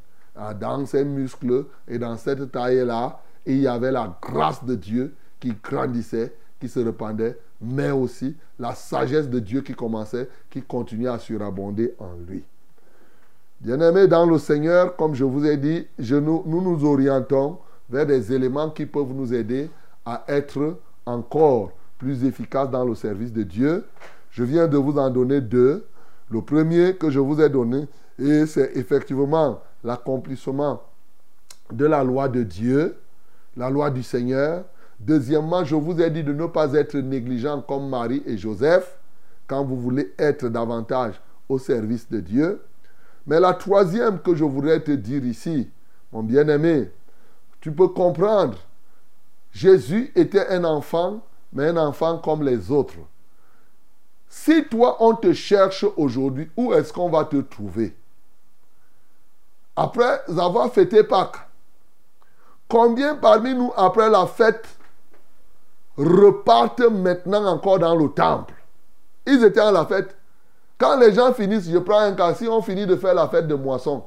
[SPEAKER 3] Dans ses muscles et dans cette taille-là, il y avait la grâce de Dieu qui grandissait, qui se répandait, mais aussi la sagesse de Dieu qui commençait, qui continuait à surabonder en lui. Bien-aimés dans le Seigneur, comme je vous ai dit, je nous nous orientons vers des éléments qui peuvent nous aider à être encore plus efficaces dans le service de Dieu. Je viens de vous en donner deux. Le premier que je vous ai donné, et c'est effectivement l'accomplissement de la loi de Dieu, la loi du Seigneur. Deuxièmement, je vous ai dit de ne pas être négligent comme Marie et Joseph quand vous voulez être davantage au service de Dieu. Mais la troisième que je voudrais te dire ici, mon bien-aimé, tu peux comprendre. Jésus était un enfant, mais un enfant comme les autres. Si toi, on te cherche aujourd'hui, où est-ce qu'on va te trouver? Après avoir fêté Pâques, combien parmi nous, après la fête, repartent maintenant encore dans le temple? Ils étaient à la fête. Quand les gens finissent, je prends un cas, si on finit de faire la fête de moisson,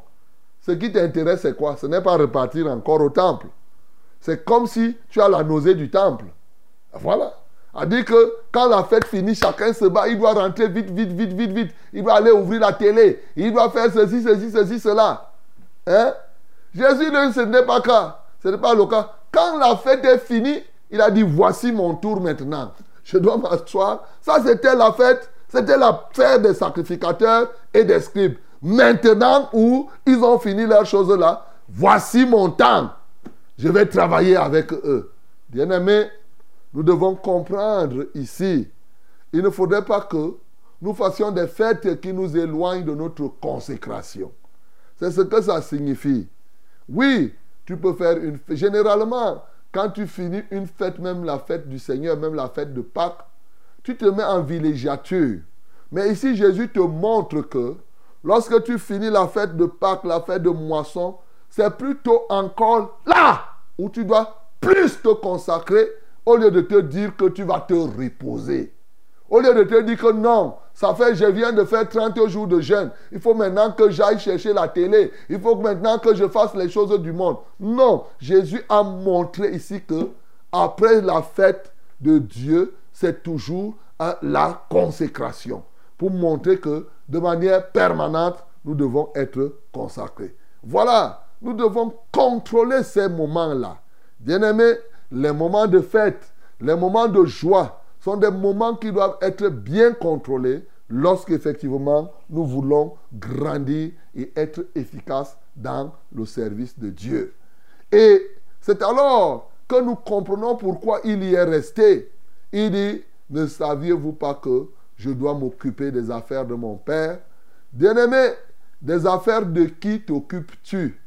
[SPEAKER 3] ce qui t'intéresse, c'est quoi? Ce n'est pas repartir encore au temple. C'est comme si tu as la nausée du temple. Voilà. A dit que quand la fête finit, chacun se bat, il doit rentrer vite, vite, vite, vite, vite. Il doit aller ouvrir la télé. Il doit faire ceci, ceci, ceci, cela. Hein? Jésus, ce n'est pas cas. Ce n'est pas le cas. Quand la fête est finie, il a dit, voici mon tour maintenant. Je dois m'asseoir. Ça, c'était la fête. C'était la fête des sacrificateurs et des scribes. Maintenant où ils ont fini leurs choses là, voici mon temps. Je vais travailler avec eux. Bien-aimés, nous devons comprendre ici, il ne faudrait pas que nous fassions des fêtes qui nous éloignent de notre consécration. C'est ce que ça signifie. Oui, tu peux faire une fête. Généralement, quand tu finis une fête, même la fête du Seigneur, même la fête de Pâques, tu te mets en villégiature. Mais ici, Jésus te montre que lorsque tu finis la fête de Pâques, la fête de moisson, c'est plutôt encore là où tu dois plus te consacrer au lieu de te dire que tu vas te reposer. Au lieu de te dire que non, ça fait, je viens de faire 30 jours de jeûne. Il faut maintenant que j'aille chercher la télé. Il faut maintenant que je fasse les choses du monde. Non, Jésus a montré ici que après la fête de Dieu, c'est toujours la consécration. Pour montrer que de manière permanente, nous devons être consacrés. Voilà, nous devons contrôler ces moments-là. Bien-aimés, les moments de fête, les moments de joie sont des moments qui doivent être bien contrôlés lorsqu'effectivement nous voulons grandir et être efficaces dans le service de Dieu. Et c'est alors que nous comprenons pourquoi il y est resté. Il dit, ne saviez-vous pas que je dois m'occuper des affaires de mon Père? Bien-aimé, des affaires de qui t'occupes-tu?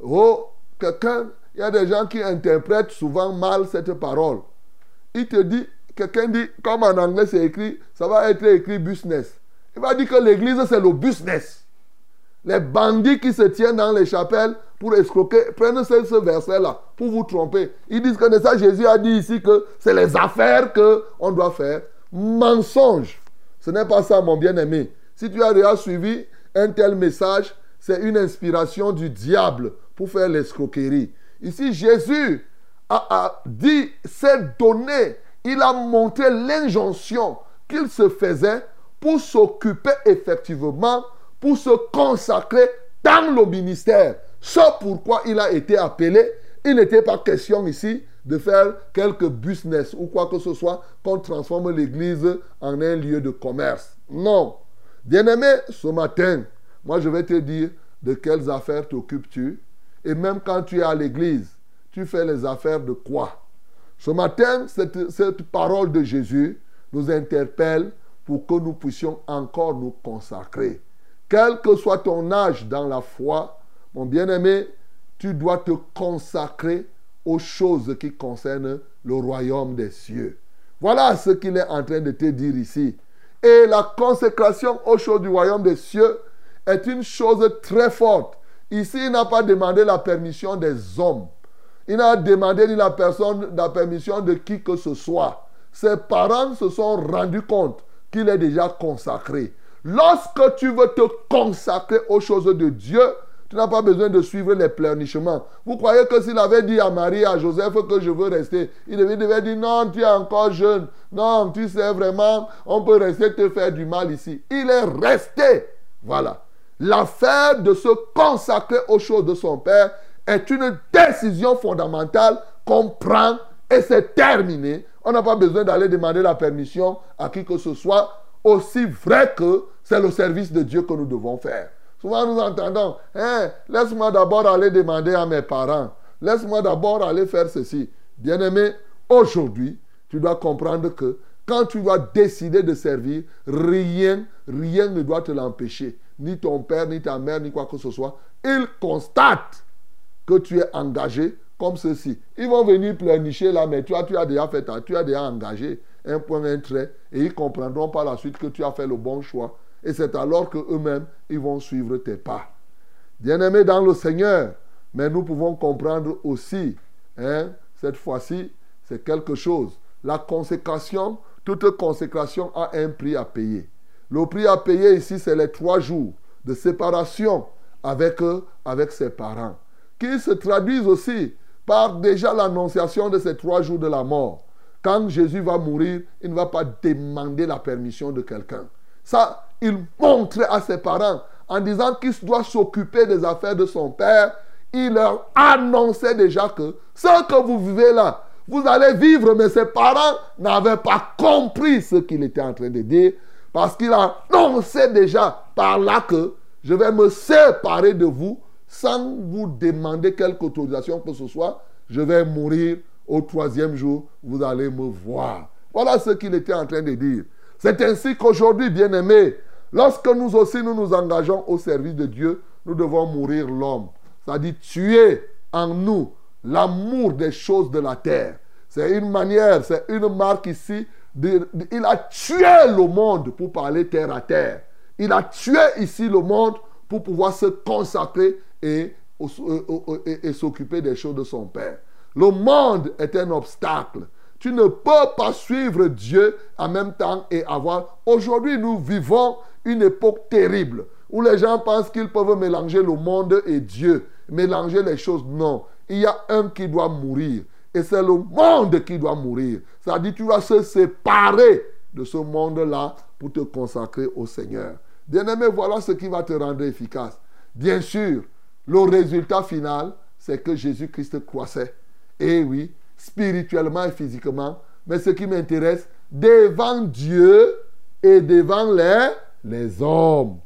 [SPEAKER 3] Oh, quelqu'un il y a des gens qui interprètent souvent mal cette parole. Il te dit, quelqu'un dit, comme en anglais c'est écrit, ça va être écrit business. Il va dire que l'église c'est le business. Les bandits qui se tiennent dans les chapelles pour escroquer, prennent ce, verset-là pour vous tromper. Ils disent que ça, Jésus a dit ici que c'est les affaires qu'on doit faire. Mensonge. Ce n'est pas ça, mon bien-aimé. Si tu as déjà suivi un tel message, c'est une inspiration du diable pour faire l'escroquerie. Ici, Jésus a, dit, s'est donné, il a montré l'injonction qu'il se faisait pour s'occuper effectivement, pour se consacrer dans le ministère. C'est pourquoi il a été appelé. Il n'était pas question ici de faire quelques business ou quoi que ce soit qu'on transforme l'église en un lieu de commerce. Non. Bien-aimé, ce matin, moi je vais te dire de quelles affaires t'occupes-tu et même quand tu es à l'église, tu fais les affaires de quoi? Ce matin, cette, cette parole de Jésus nous interpelle pour que nous puissions encore nous consacrer. Quel que soit ton âge dans la foi, mon bien-aimé, tu dois te consacrer aux choses qui concernent le royaume des cieux. Voilà ce qu'il est en train de te dire ici. Et la consécration aux choses du royaume des cieux est une chose très forte. Ici, il n'a pas demandé la permission des hommes. Il n'a demandé ni la, permission de qui que ce soit. Ses parents se sont rendus compte qu'il est déjà consacré. Lorsque tu veux te consacrer aux choses de Dieu, tu n'as pas besoin de suivre les pleurnichements. Vous croyez que s'il avait dit à Marie, à Joseph que je veux rester, il devait, devait dire non, tu es encore jeune. Non, tu sais vraiment, on peut rester te faire du mal ici. Il est resté. Voilà. L'affaire de se consacrer aux choses de son Père est une décision fondamentale qu'on prend et c'est terminé. On n'a pas besoin d'aller demander la permission à qui que ce soit, aussi vrai que c'est le service de Dieu que nous devons faire. Souvent nous entendons, hein, laisse-moi d'abord aller demander à mes parents, laisse-moi d'abord aller faire ceci. Bien-aimé, aujourd'hui, tu dois comprendre que quand tu dois décider de servir, rien, rien ne doit te l'empêcher ni ton père, ni ta mère, ni quoi que ce soit, ils constatent que tu es engagé comme ceci. Ils vont venir pleurnicher là, mais toi, tu as déjà fait, tu as déjà engagé un point, un trait, et ils comprendront par la suite que tu as fait le bon choix. Et c'est alors que eux-mêmes, ils vont suivre tes pas. Bien-aimés dans le Seigneur, mais nous pouvons comprendre aussi, hein, cette fois-ci, c'est quelque chose. La consécration, toute consécration a un prix à payer. Le prix à payer ici, c'est les trois jours de séparation avec, eux, avec ses parents, qui se traduisent aussi par déjà l'annonciation de ces trois jours de la mort. quand Jésus va mourir, il ne va pas demander la permission de quelqu'un. Ça, il montrait à ses parents en disant qu'il doit s'occuper des affaires de son père. Il leur annonçait déjà que ce que vous vivez là, vous allez vivre, mais ses parents n'avaient pas compris ce qu'il était en train de dire parce qu'il annonçait déjà par là que je vais me séparer de vous sans vous demander quelque autorisation que ce soit. Je vais mourir au troisième jour, vous allez me voir. Voilà ce qu'il était en train de dire. C'est ainsi qu'aujourd'hui, bien-aimés, lorsque nous aussi nous nous engageons au service de Dieu, nous devons mourir l'homme. C'est-à-dire tuer en nous l'amour des choses de la terre. C'est une manière, c'est une marque ici. Il a tué le monde pour parler terre à terre. Il a tué ici le monde pour pouvoir se consacrer et, et s'occuper des choses de son Père. Le monde est un obstacle. Tu ne peux pas suivre Dieu en même temps et avoir... Aujourd'hui, nous vivons une époque terrible où les gens pensent qu'ils peuvent mélanger le monde et Dieu, mélanger les choses. Non, il y a un qui doit mourir. Et c'est le monde qui doit mourir. Dit, tu dois se séparer de ce monde-là pour te consacrer au Seigneur. Bien-aimé, voilà ce qui va te rendre efficace. Bien sûr, le résultat final, c'est que Jésus-Christ croissait. Et oui, spirituellement et physiquement. Mais ce qui m'intéresse, devant Dieu et devant les, les hommes.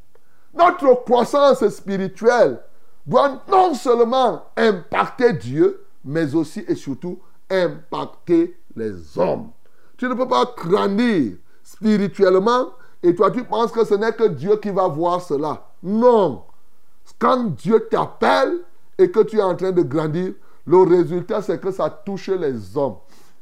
[SPEAKER 3] Notre croissance spirituelle doit non seulement impacter Dieu, mais aussi et surtout impacter les hommes. Tu ne peux pas grandir spirituellement et toi tu penses que ce n'est que Dieu qui va voir cela. Non. Quand Dieu t'appelle et que tu es en train de grandir, le résultat c'est que ça touche les hommes.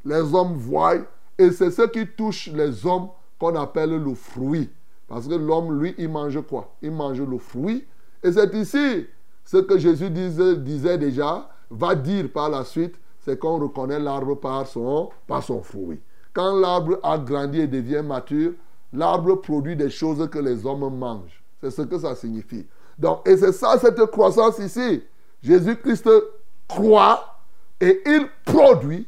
[SPEAKER 3] Les hommes voient et c'est ce qui touche les hommes qu'on appelle le fruit. Parce que l'homme, lui, il mange quoi? Il mange le fruit. Et c'est ici ce que Jésus disait, déjà va dire par la suite, c'est qu'on reconnaît l'arbre par son, par son fruit. Quand l'arbre a grandi et devient mature, l'arbre produit des choses que les hommes mangent. C'est ce que ça signifie. Donc, et c'est ça cette croissance ici. Jésus-Christ croit et il produit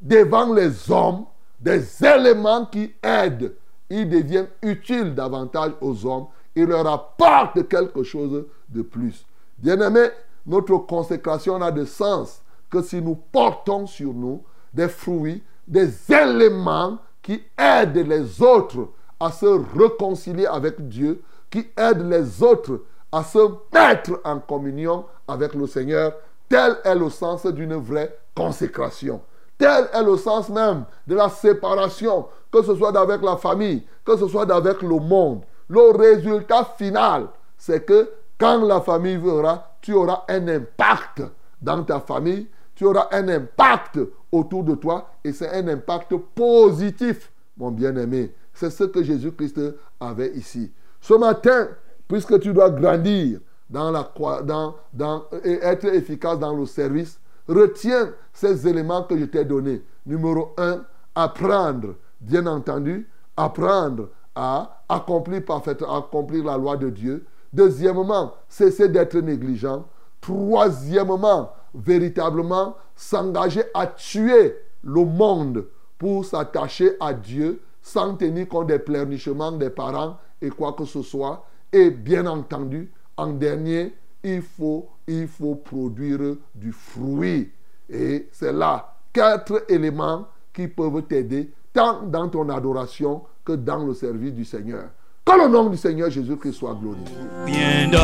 [SPEAKER 3] devant les hommes des éléments qui aident. Il devient utile davantage aux hommes. Il leur apporte quelque chose de plus. Bien-aimés, notre consécration n'a de sens que si nous portons sur nous des fruits, des éléments qui aident les autres à se réconcilier avec Dieu, qui aident les autres à se mettre en communion avec le Seigneur. Tel est le sens d'une vraie consécration. Tel est le sens même de la séparation, que ce soit avec la famille, que ce soit avec le monde. Le résultat final, c'est que quand la famille verra tu auras un impact dans ta famille, tu auras un impact autour de toi et c'est un impact positif, mon bien-aimé. C'est ce que Jésus-Christ avait ici. Ce matin, puisque tu dois grandir dans la, dans, dans, et être efficace dans le service, retiens ces éléments que je t'ai donnés. Numéro un, apprendre, bien entendu, apprendre à accomplir parfaitement, accomplir la loi de Dieu. Deuxièmement, cesser d'être négligent. Troisièmement, véritablement s'engager à tuer le monde pour s'attacher à Dieu sans tenir compte des pleurnichements des parents et quoi que ce soit. Et bien entendu, en dernier, il faut, il faut produire du fruit. Et c'est là quatre éléments qui peuvent t'aider tant dans ton adoration que dans le service du Seigneur. Que le nom du Seigneur Jésus-Christ soit glorifié.
[SPEAKER 4] Bien de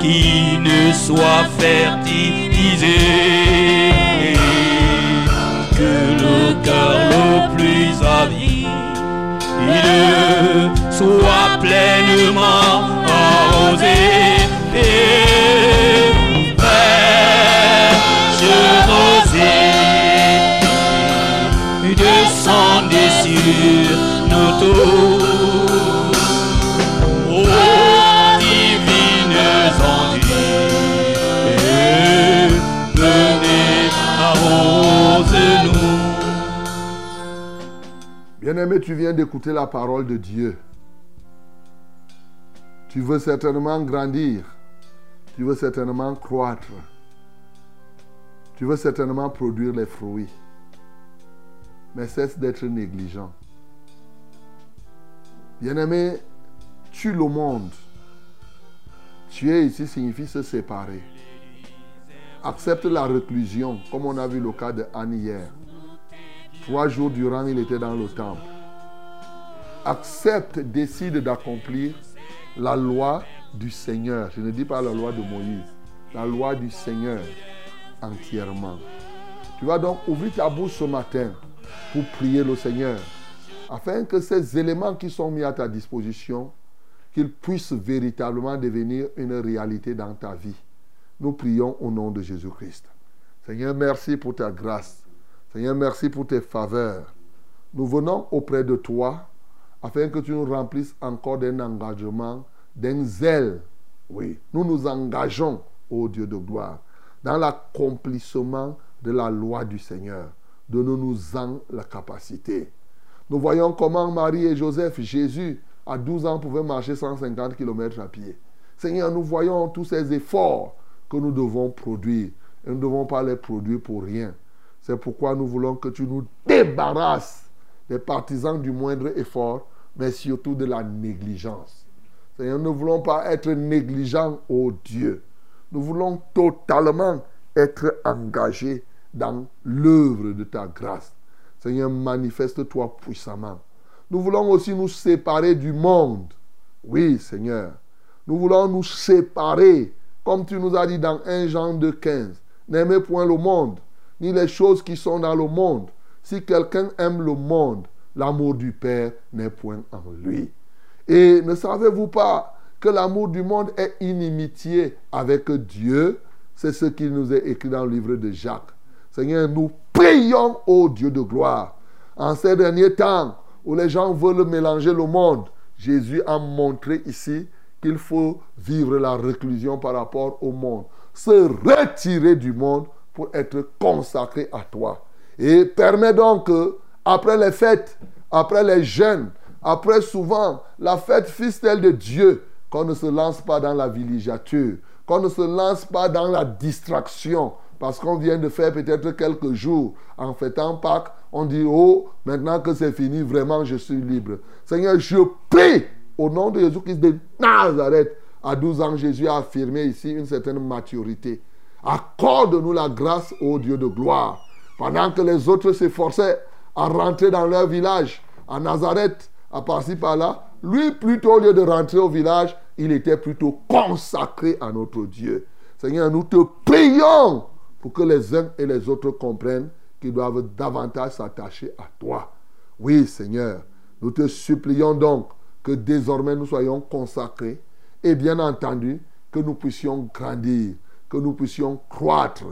[SPEAKER 4] qui ne soit fertilisé. Que le cœur le plus avide soit pleinement
[SPEAKER 3] tu viens d'écouter la parole de Dieu. Tu veux certainement grandir. Tu veux certainement croître. Tu veux certainement produire les fruits. Mais cesse d'être négligent. Bien-aimé, tue le monde. Tuer ici signifie se séparer. Accepte la réclusion, comme on a vu le cas de Anne hier. Trois jours durant, il était dans le temple. Accepte, décide d'accomplir la loi du Seigneur. Je ne dis pas la loi de Moïse, la loi du Seigneur entièrement. Tu vas donc ouvrir ta bouche ce matin pour prier le Seigneur, afin que ces éléments qui sont mis à ta disposition, qu'ils puissent véritablement devenir une réalité dans ta vie. Nous prions au nom de Jésus-Christ. Seigneur, merci pour ta grâce. Seigneur, merci pour tes faveurs. Nous venons auprès de toi afin que tu nous remplisses encore d'un engagement, d'un zèle. Oui, nous nous engageons, ô Dieu de gloire, dans l'accomplissement de la loi du Seigneur. Donne-nous-en la capacité. Nous voyons comment Marie et Joseph, Jésus, à 12 ans, pouvaient marcher 150 km à pied. Seigneur, nous voyons tous ces efforts que nous devons produire. Et nous ne devons pas les produire pour rien. C'est pourquoi nous voulons que tu nous débarrasses des partisans du moindre effort, mais surtout de la négligence. Seigneur, nous ne voulons pas être négligents, ô Dieu. Nous voulons totalement être engagés dans l'œuvre de ta grâce. Seigneur, manifeste-toi puissamment. Nous voulons aussi nous séparer du monde. Oui, Seigneur. Nous voulons nous séparer, comme tu nous as dit dans 1 Jean 2, 15. N'aimez point le monde, ni les choses qui sont dans le monde. Si quelqu'un aime le monde, l'amour du Père n'est point en lui. Et ne savez-vous pas que l'amour du monde est inimitié avec Dieu? C'est ce qui nous est écrit dans le livre de Jacques. Seigneur, nous prions au Dieu de gloire. En ces derniers temps où les gens veulent mélanger le monde, Jésus a montré ici qu'il faut vivre la réclusion par rapport au monde. Se retirer du monde pour être consacré à toi. Et permet donc que, après les fêtes, après les jeûnes, après souvent la fête fistelle de Dieu, qu'on ne se lance pas dans la villégiature, qu'on ne se lance pas dans la distraction, parce qu'on vient de faire peut-être quelques jours en fêtant Pâques, on dit, oh, maintenant que c'est fini, vraiment, je suis libre. Seigneur, je prie au nom de Jésus-Christ de Nazareth. À 12 ans, Jésus a affirmé ici une certaine maturité. Accorde-nous la grâce, ô Dieu de gloire. Pendant que les autres s'efforçaient à rentrer dans leur village, à Nazareth, à par-ci par-là, lui, plutôt au lieu de rentrer au village, il était plutôt consacré à notre Dieu. Seigneur, nous te prions pour que les uns et les autres comprennent qu'ils doivent davantage s'attacher à toi. Oui, Seigneur, nous te supplions donc que désormais nous soyons consacrés et bien entendu que nous puissions grandir, que nous puissions croître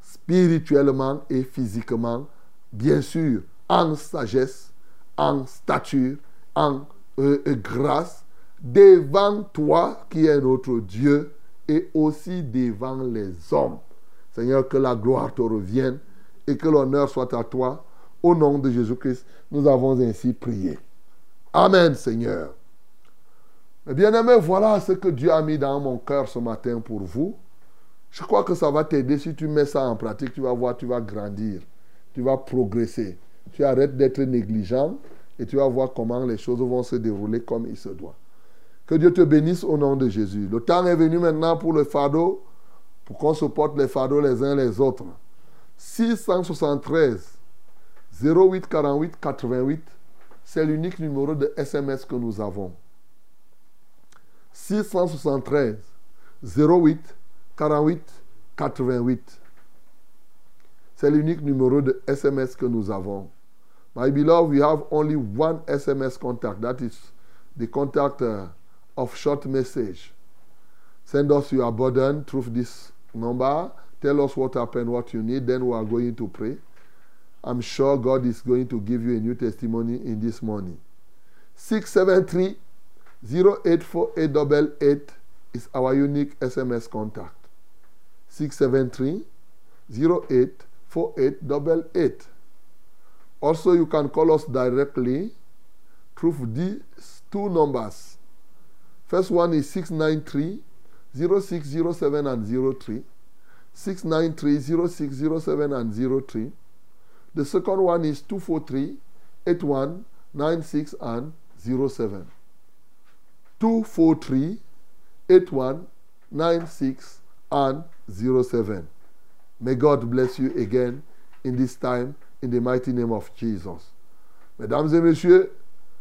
[SPEAKER 3] spirituellement et physiquement, bien sûr, en sagesse, en stature, en euh, euh, grâce, devant toi qui es notre Dieu et aussi devant les hommes. Seigneur, que la gloire te revienne et que l'honneur soit à toi. Au nom de Jésus-Christ, nous avons ainsi prié. Amen, Seigneur. bien-aimés, voilà ce que Dieu a mis dans mon cœur ce matin pour vous. Je crois que ça va t'aider. Si tu mets ça en pratique, tu vas voir, tu vas grandir. Tu vas progresser. Tu arrêtes d'être négligent et tu vas voir comment les choses vont se dérouler comme il se doit. Que Dieu te bénisse au nom de Jésus. Le temps est venu maintenant pour le fardeau, pour qu'on se porte les fardeaux les uns les autres. 673 08 48 88, c'est l'unique numéro de SMS que nous avons. 673 08 48 88. C'est l'unique numéro de SMS que nous avons. My beloved, we have only one SMS contact. That is the contact uh, of short message. Send us your burden through this number. Tell us what happened, what you need. Then we are going to pray. I'm sure God is going to give you a new testimony in this morning. 673 084888 is our unique SMS contact. 673 084888. Also, you can call us directly through these two numbers. First one is 693 0607 and 03. 693 0607 and 03. The second one is 243 81 96 and 07. 243 81 96 and 07. May God bless you again in this time in the mighty name of Jesus. Mesdames et messieurs,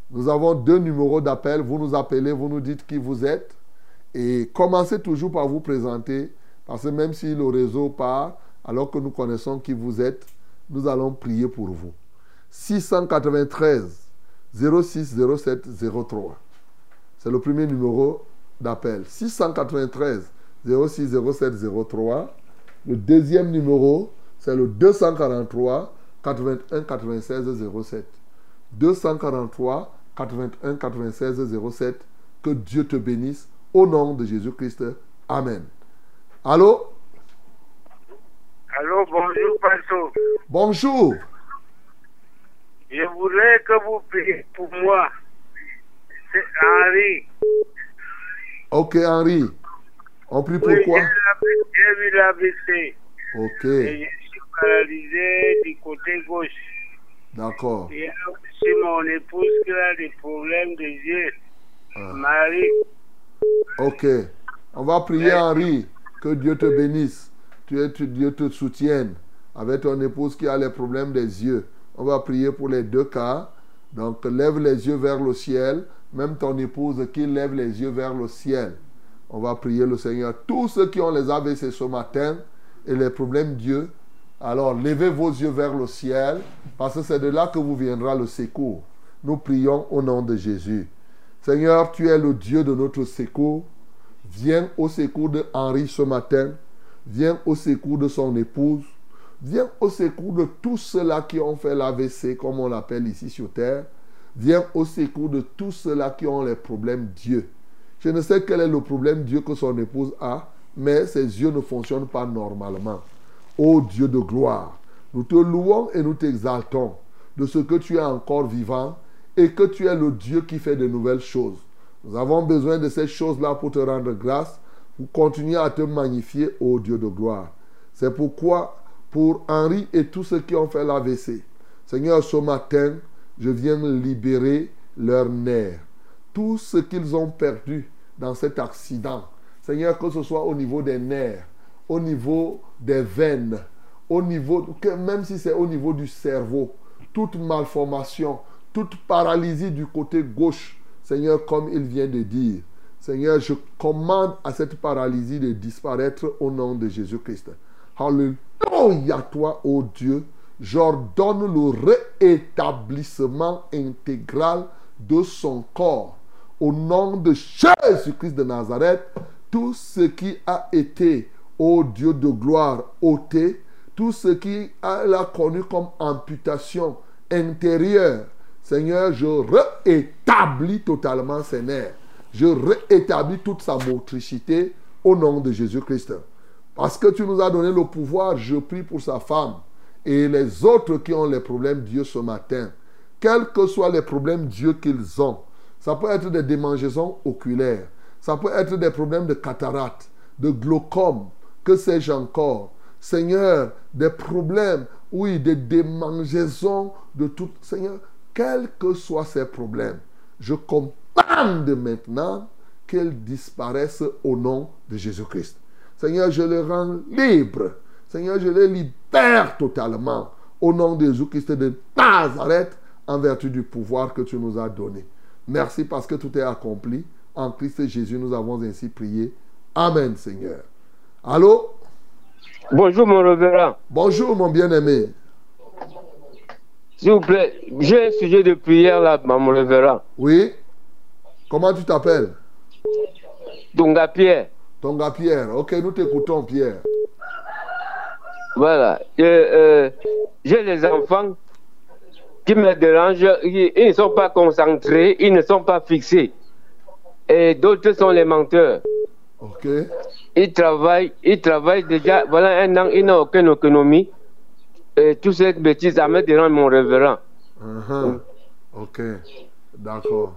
[SPEAKER 3] nous avons deux numéros d'appel. Vous nous appelez, vous nous dites qui vous êtes. Et commencez toujours par vous présenter, parce que même si le réseau part, alors que nous connaissons qui vous êtes, nous allons prier pour vous. 693 06 07 03. C'est le premier numéro d'appel. 693 06 07 03. Le deuxième numéro, c'est le 243 81 96 07. 243 81 96 07. Que Dieu te bénisse au nom de Jésus-Christ. Amen. Allô?
[SPEAKER 5] Allô, bonjour, Pastor.
[SPEAKER 3] Bonjour.
[SPEAKER 5] Je voudrais que vous priez pour moi. C'est Henri.
[SPEAKER 3] Ok, Henri. On prie
[SPEAKER 5] Oui,
[SPEAKER 3] pourquoi?
[SPEAKER 5] J'ai vu l'AVC.
[SPEAKER 3] Ok,
[SPEAKER 5] Et paralysé du côté gauche.
[SPEAKER 3] d'accord.
[SPEAKER 5] Aussi mon épouse qui a des problèmes de yeux.
[SPEAKER 3] Ah.
[SPEAKER 5] Marie,
[SPEAKER 3] Ok. On va prier Henri. Que Dieu te bénisse. Tu- Dieu te soutienne. Avec ton épouse qui a les problèmes des yeux. On va prier pour les deux cas. Donc lève les yeux vers le ciel. Même ton épouse qui lève les yeux vers le ciel. On va prier le Seigneur. Tous ceux qui ont les AVC ce matin et les problèmes Dieu, alors levez vos yeux vers le ciel parce que c'est de là que vous viendra le secours. Nous prions au nom de Jésus. Seigneur, tu es le Dieu de notre secours. Viens au secours de Henri ce matin. Viens au secours de son épouse. Viens au secours de tous ceux-là qui ont fait l'AVC, comme on l'appelle ici sur terre. Viens au secours de tous ceux-là qui ont les problèmes Dieu. Je ne sais quel est le problème Dieu que son épouse a, mais ses yeux ne fonctionnent pas normalement. Ô Dieu de gloire, nous te louons et nous t'exaltons de ce que tu es encore vivant et que tu es le Dieu qui fait de nouvelles choses. Nous avons besoin de ces choses-là pour te rendre grâce, pour continuer à te magnifier, ô Dieu de gloire. C'est pourquoi, pour Henri et tous ceux qui ont fait l'AVC, Seigneur, ce matin, je viens libérer leurs nerfs. Tout ce qu'ils ont perdu dans cet accident, Seigneur, que ce soit au niveau des nerfs, au niveau des veines, au niveau, même si c'est au niveau du cerveau, toute malformation, toute paralysie du côté gauche, Seigneur, comme il vient de dire, Seigneur, je commande à cette paralysie de disparaître au nom de Jésus-Christ. Alléluia, toi, ô Dieu. J'ordonne le réétablissement intégral de son corps. Au nom de Jésus-Christ de Nazareth, tout ce qui a été, ô Dieu de gloire, ôté, tout ce qui a connu comme amputation intérieure, Seigneur, je réétablis totalement ses nerfs. Je réétablis toute sa motricité au nom de Jésus-Christ. Parce que tu nous as donné le pouvoir, je prie pour sa femme et les autres qui ont les problèmes Dieu ce matin. Quels que soient les problèmes Dieu qu'ils ont, ça peut être des démangeaisons oculaires, ça peut être des problèmes de cataracte, de glaucome, que sais-je encore? Seigneur, des problèmes, oui, des démangeaisons de tout. Seigneur, quels que soient ces problèmes, je commande maintenant qu'elles disparaissent au nom de Jésus-Christ. Seigneur, je les rends libres. Seigneur, je les libère totalement au nom de Jésus-Christ de Nazareth en vertu du pouvoir que tu nous as donné. Merci parce que tout est accompli. En Christ Jésus, nous avons ainsi prié. Amen, Seigneur. Allô?
[SPEAKER 6] Bonjour, mon révérend.
[SPEAKER 3] Bonjour, mon bien-aimé.
[SPEAKER 6] S'il vous plaît, j'ai un sujet de prière là, mon révérend.
[SPEAKER 3] Oui? Comment tu t'appelles?
[SPEAKER 6] Tonga Pierre.
[SPEAKER 3] Tonga Pierre. Ok, nous t'écoutons, Pierre.
[SPEAKER 6] Voilà. Et, euh, j'ai les enfants qui me dérangent. Ils ne sont pas concentrés, ils ne sont pas fixés. Et d'autres sont les menteurs.
[SPEAKER 3] Ok.
[SPEAKER 6] Ils travaillent, ils travaillent déjà, voilà un an, ils n'ont aucune économie. Et toute cette bêtise, ça me dérange, mon révérend.
[SPEAKER 3] Uh-huh. Ok. D'accord.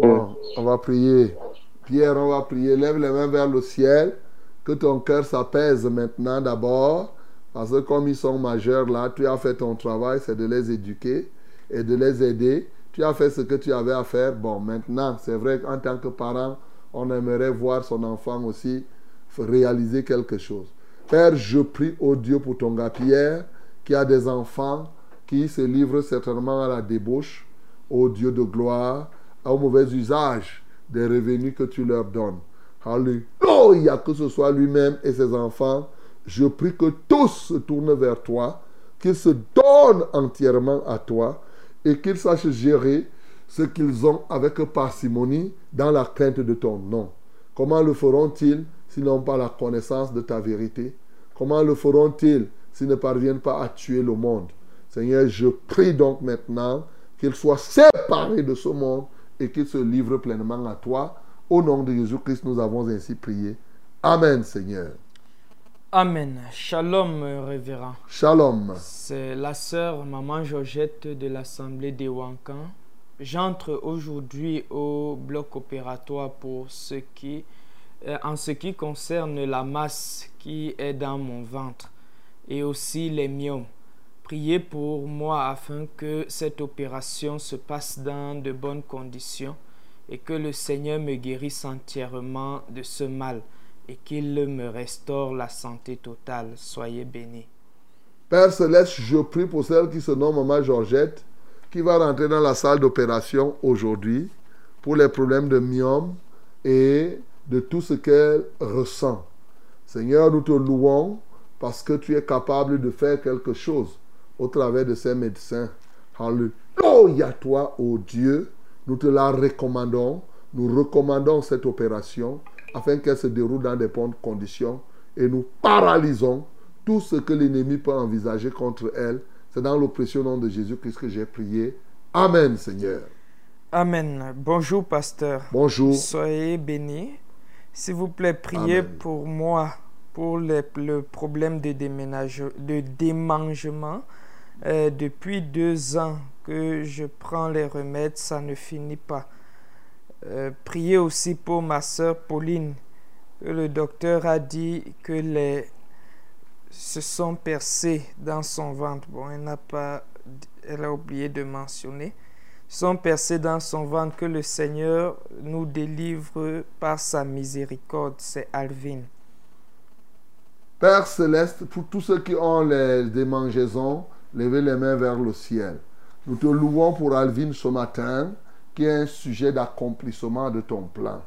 [SPEAKER 3] Bon, on va prier. Pierre, on va prier. Lève les mains vers le ciel. Que ton cœur s'apaise maintenant d'abord, parce que comme ils sont majeurs là, tu as fait ton travail, c'est de les éduquer et de les aider. Tu as fait ce que tu avais à faire. Bon, maintenant, c'est vrai qu'en tant que parent, on aimerait voir son enfant aussi réaliser quelque chose. Père, je prie au Dieu pour ton gars Pierre, qui a des enfants qui se livrent certainement à la débauche, au Dieu de gloire, au mauvais usage des revenus que tu leur donnes. Alléluia, que ce soit lui-même et ses enfants. Je prie que tous se tournent vers toi, qu'ils se donnent entièrement à toi et qu'ils sachent gérer ce qu'ils ont avec parcimonie dans la crainte de ton nom. Comment le feront-ils s'ils n'ont pas la connaissance de ta vérité? Comment le feront-ils s'ils ne parviennent pas à tuer le monde? Seigneur, je prie donc maintenant qu'ils soient séparés de ce monde et qu'ils se livrent pleinement à toi. Au nom de Jésus-Christ, nous avons ainsi prié. Amen, Seigneur.
[SPEAKER 7] Amen. Shalom, révérend.
[SPEAKER 3] Shalom.
[SPEAKER 7] C'est la sœur Maman Georgette de l'Assemblée des Wankans. J'entre aujourd'hui au bloc opératoire pour ce qui, euh, en ce qui concerne la masse qui est dans mon ventre et aussi les myomes. Priez pour moi afin que cette opération se passe dans de bonnes conditions et que le Seigneur me guérisse entièrement de ce mal et qu'il me restaure la santé totale. Soyez bénis.
[SPEAKER 3] Père Céleste, je prie pour celle qui se nomme Maman Georgette, qui va rentrer dans la salle d'opération aujourd'hui pour les problèmes de myome et de tout ce qu'elle ressent. Seigneur, nous te louons parce que tu es capable de faire quelque chose au travers de ces médecins. Alléluia toi, ô Dieu. Nous te la recommandons. Nous recommandons cette opération afin qu'elle se déroule dans des bonnes conditions et nous paralysons tout ce que l'ennemi peut envisager contre elle. C'est dans le précieux nom de Jésus-Christ que j'ai prié. Amen, Seigneur.
[SPEAKER 7] Amen. Bonjour, pasteur.
[SPEAKER 3] Bonjour.
[SPEAKER 7] Soyez bénis. S'il vous plaît, priez
[SPEAKER 3] Amen.
[SPEAKER 7] pour moi, pour les- le problème de, déménage, de démangement. Euh, depuis deux ans que je prends les remèdes, ça ne finit pas. Euh, priez aussi pour ma soeur Pauline. que Le docteur a dit que les se sont percés dans son ventre. Bon, elle n'a pas, elle a oublié de mentionner. Sont percés dans son ventre que le Seigneur nous délivre par sa miséricorde. C'est Alvin.
[SPEAKER 3] Père céleste, pour tous ceux qui ont les démangeaisons, levez les mains vers le ciel. Nous te louons pour Alvin ce matin, qui est un sujet d'accomplissement de ton plan.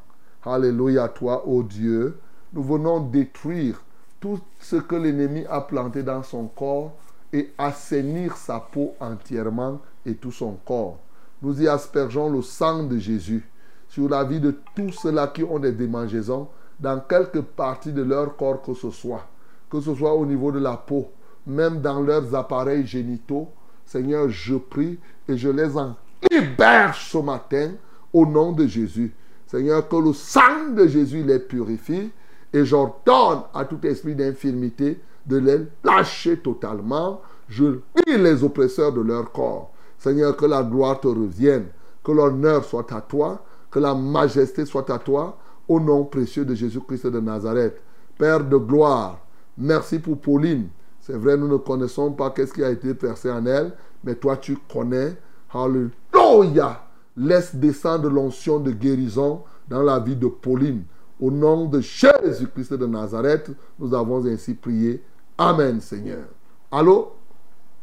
[SPEAKER 3] Alléluia à toi, ô Dieu. Nous venons détruire tout ce que l'ennemi a planté dans son corps et assainir sa peau entièrement et tout son corps. Nous y aspergeons le sang de Jésus sur la vie de tous ceux-là qui ont des démangeaisons dans quelque partie de leur corps que ce soit, que ce soit au niveau de la peau, même dans leurs appareils génitaux. Seigneur, je prie et je les en libère ce matin au nom de Jésus. Seigneur, que le sang de Jésus les purifie et j'ordonne à tout esprit d'infirmité de les lâcher totalement. Je prie les oppresseurs de leur corps. Seigneur, que la gloire te revienne, que l'honneur soit à toi, que la majesté soit à toi, au nom précieux de Jésus-Christ de Nazareth. Père de gloire, merci pour Pauline. C'est vrai, nous ne connaissons pas qu'est-ce qui a été percé en elle, mais toi tu connais. Alléluia. Laisse descendre l'onction de guérison dans la vie de Pauline. Au nom de Jésus-Christ de Nazareth, nous avons ainsi prié. Amen, Seigneur. Allô?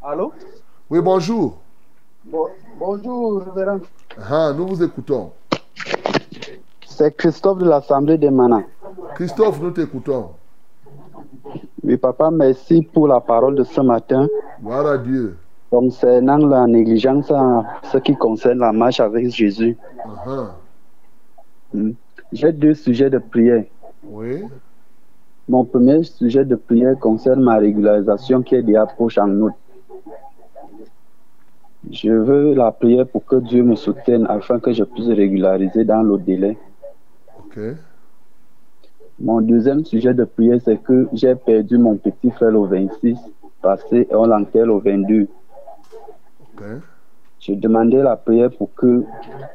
[SPEAKER 8] Allô?
[SPEAKER 3] Oui, bonjour.
[SPEAKER 8] Bon- Bonjour, révérend.
[SPEAKER 3] Ah, nous vous écoutons.
[SPEAKER 8] C'est Christophe de l'Assemblée des Manas.
[SPEAKER 3] Christophe, nous t'écoutons.
[SPEAKER 8] Oui, papa, merci pour la parole de ce matin.
[SPEAKER 3] Gloire à Dieu.
[SPEAKER 8] Concernant la négligence en ce qui concerne la marche avec Jésus,
[SPEAKER 3] Ah,
[SPEAKER 8] Hmm. J'ai deux sujets de prière.
[SPEAKER 3] Oui.
[SPEAKER 8] Mon premier sujet de prière concerne ma régularisation qui est déjà proche en août. Je veux la prière pour que Dieu me soutienne afin que je puisse régulariser dans le délai.
[SPEAKER 3] Ok.
[SPEAKER 8] Mon deuxième sujet de prière, c'est que j'ai perdu mon petit frère au 26, passé et on l'enterre au 22.
[SPEAKER 3] Ok.
[SPEAKER 8] Je demandais la prière pour que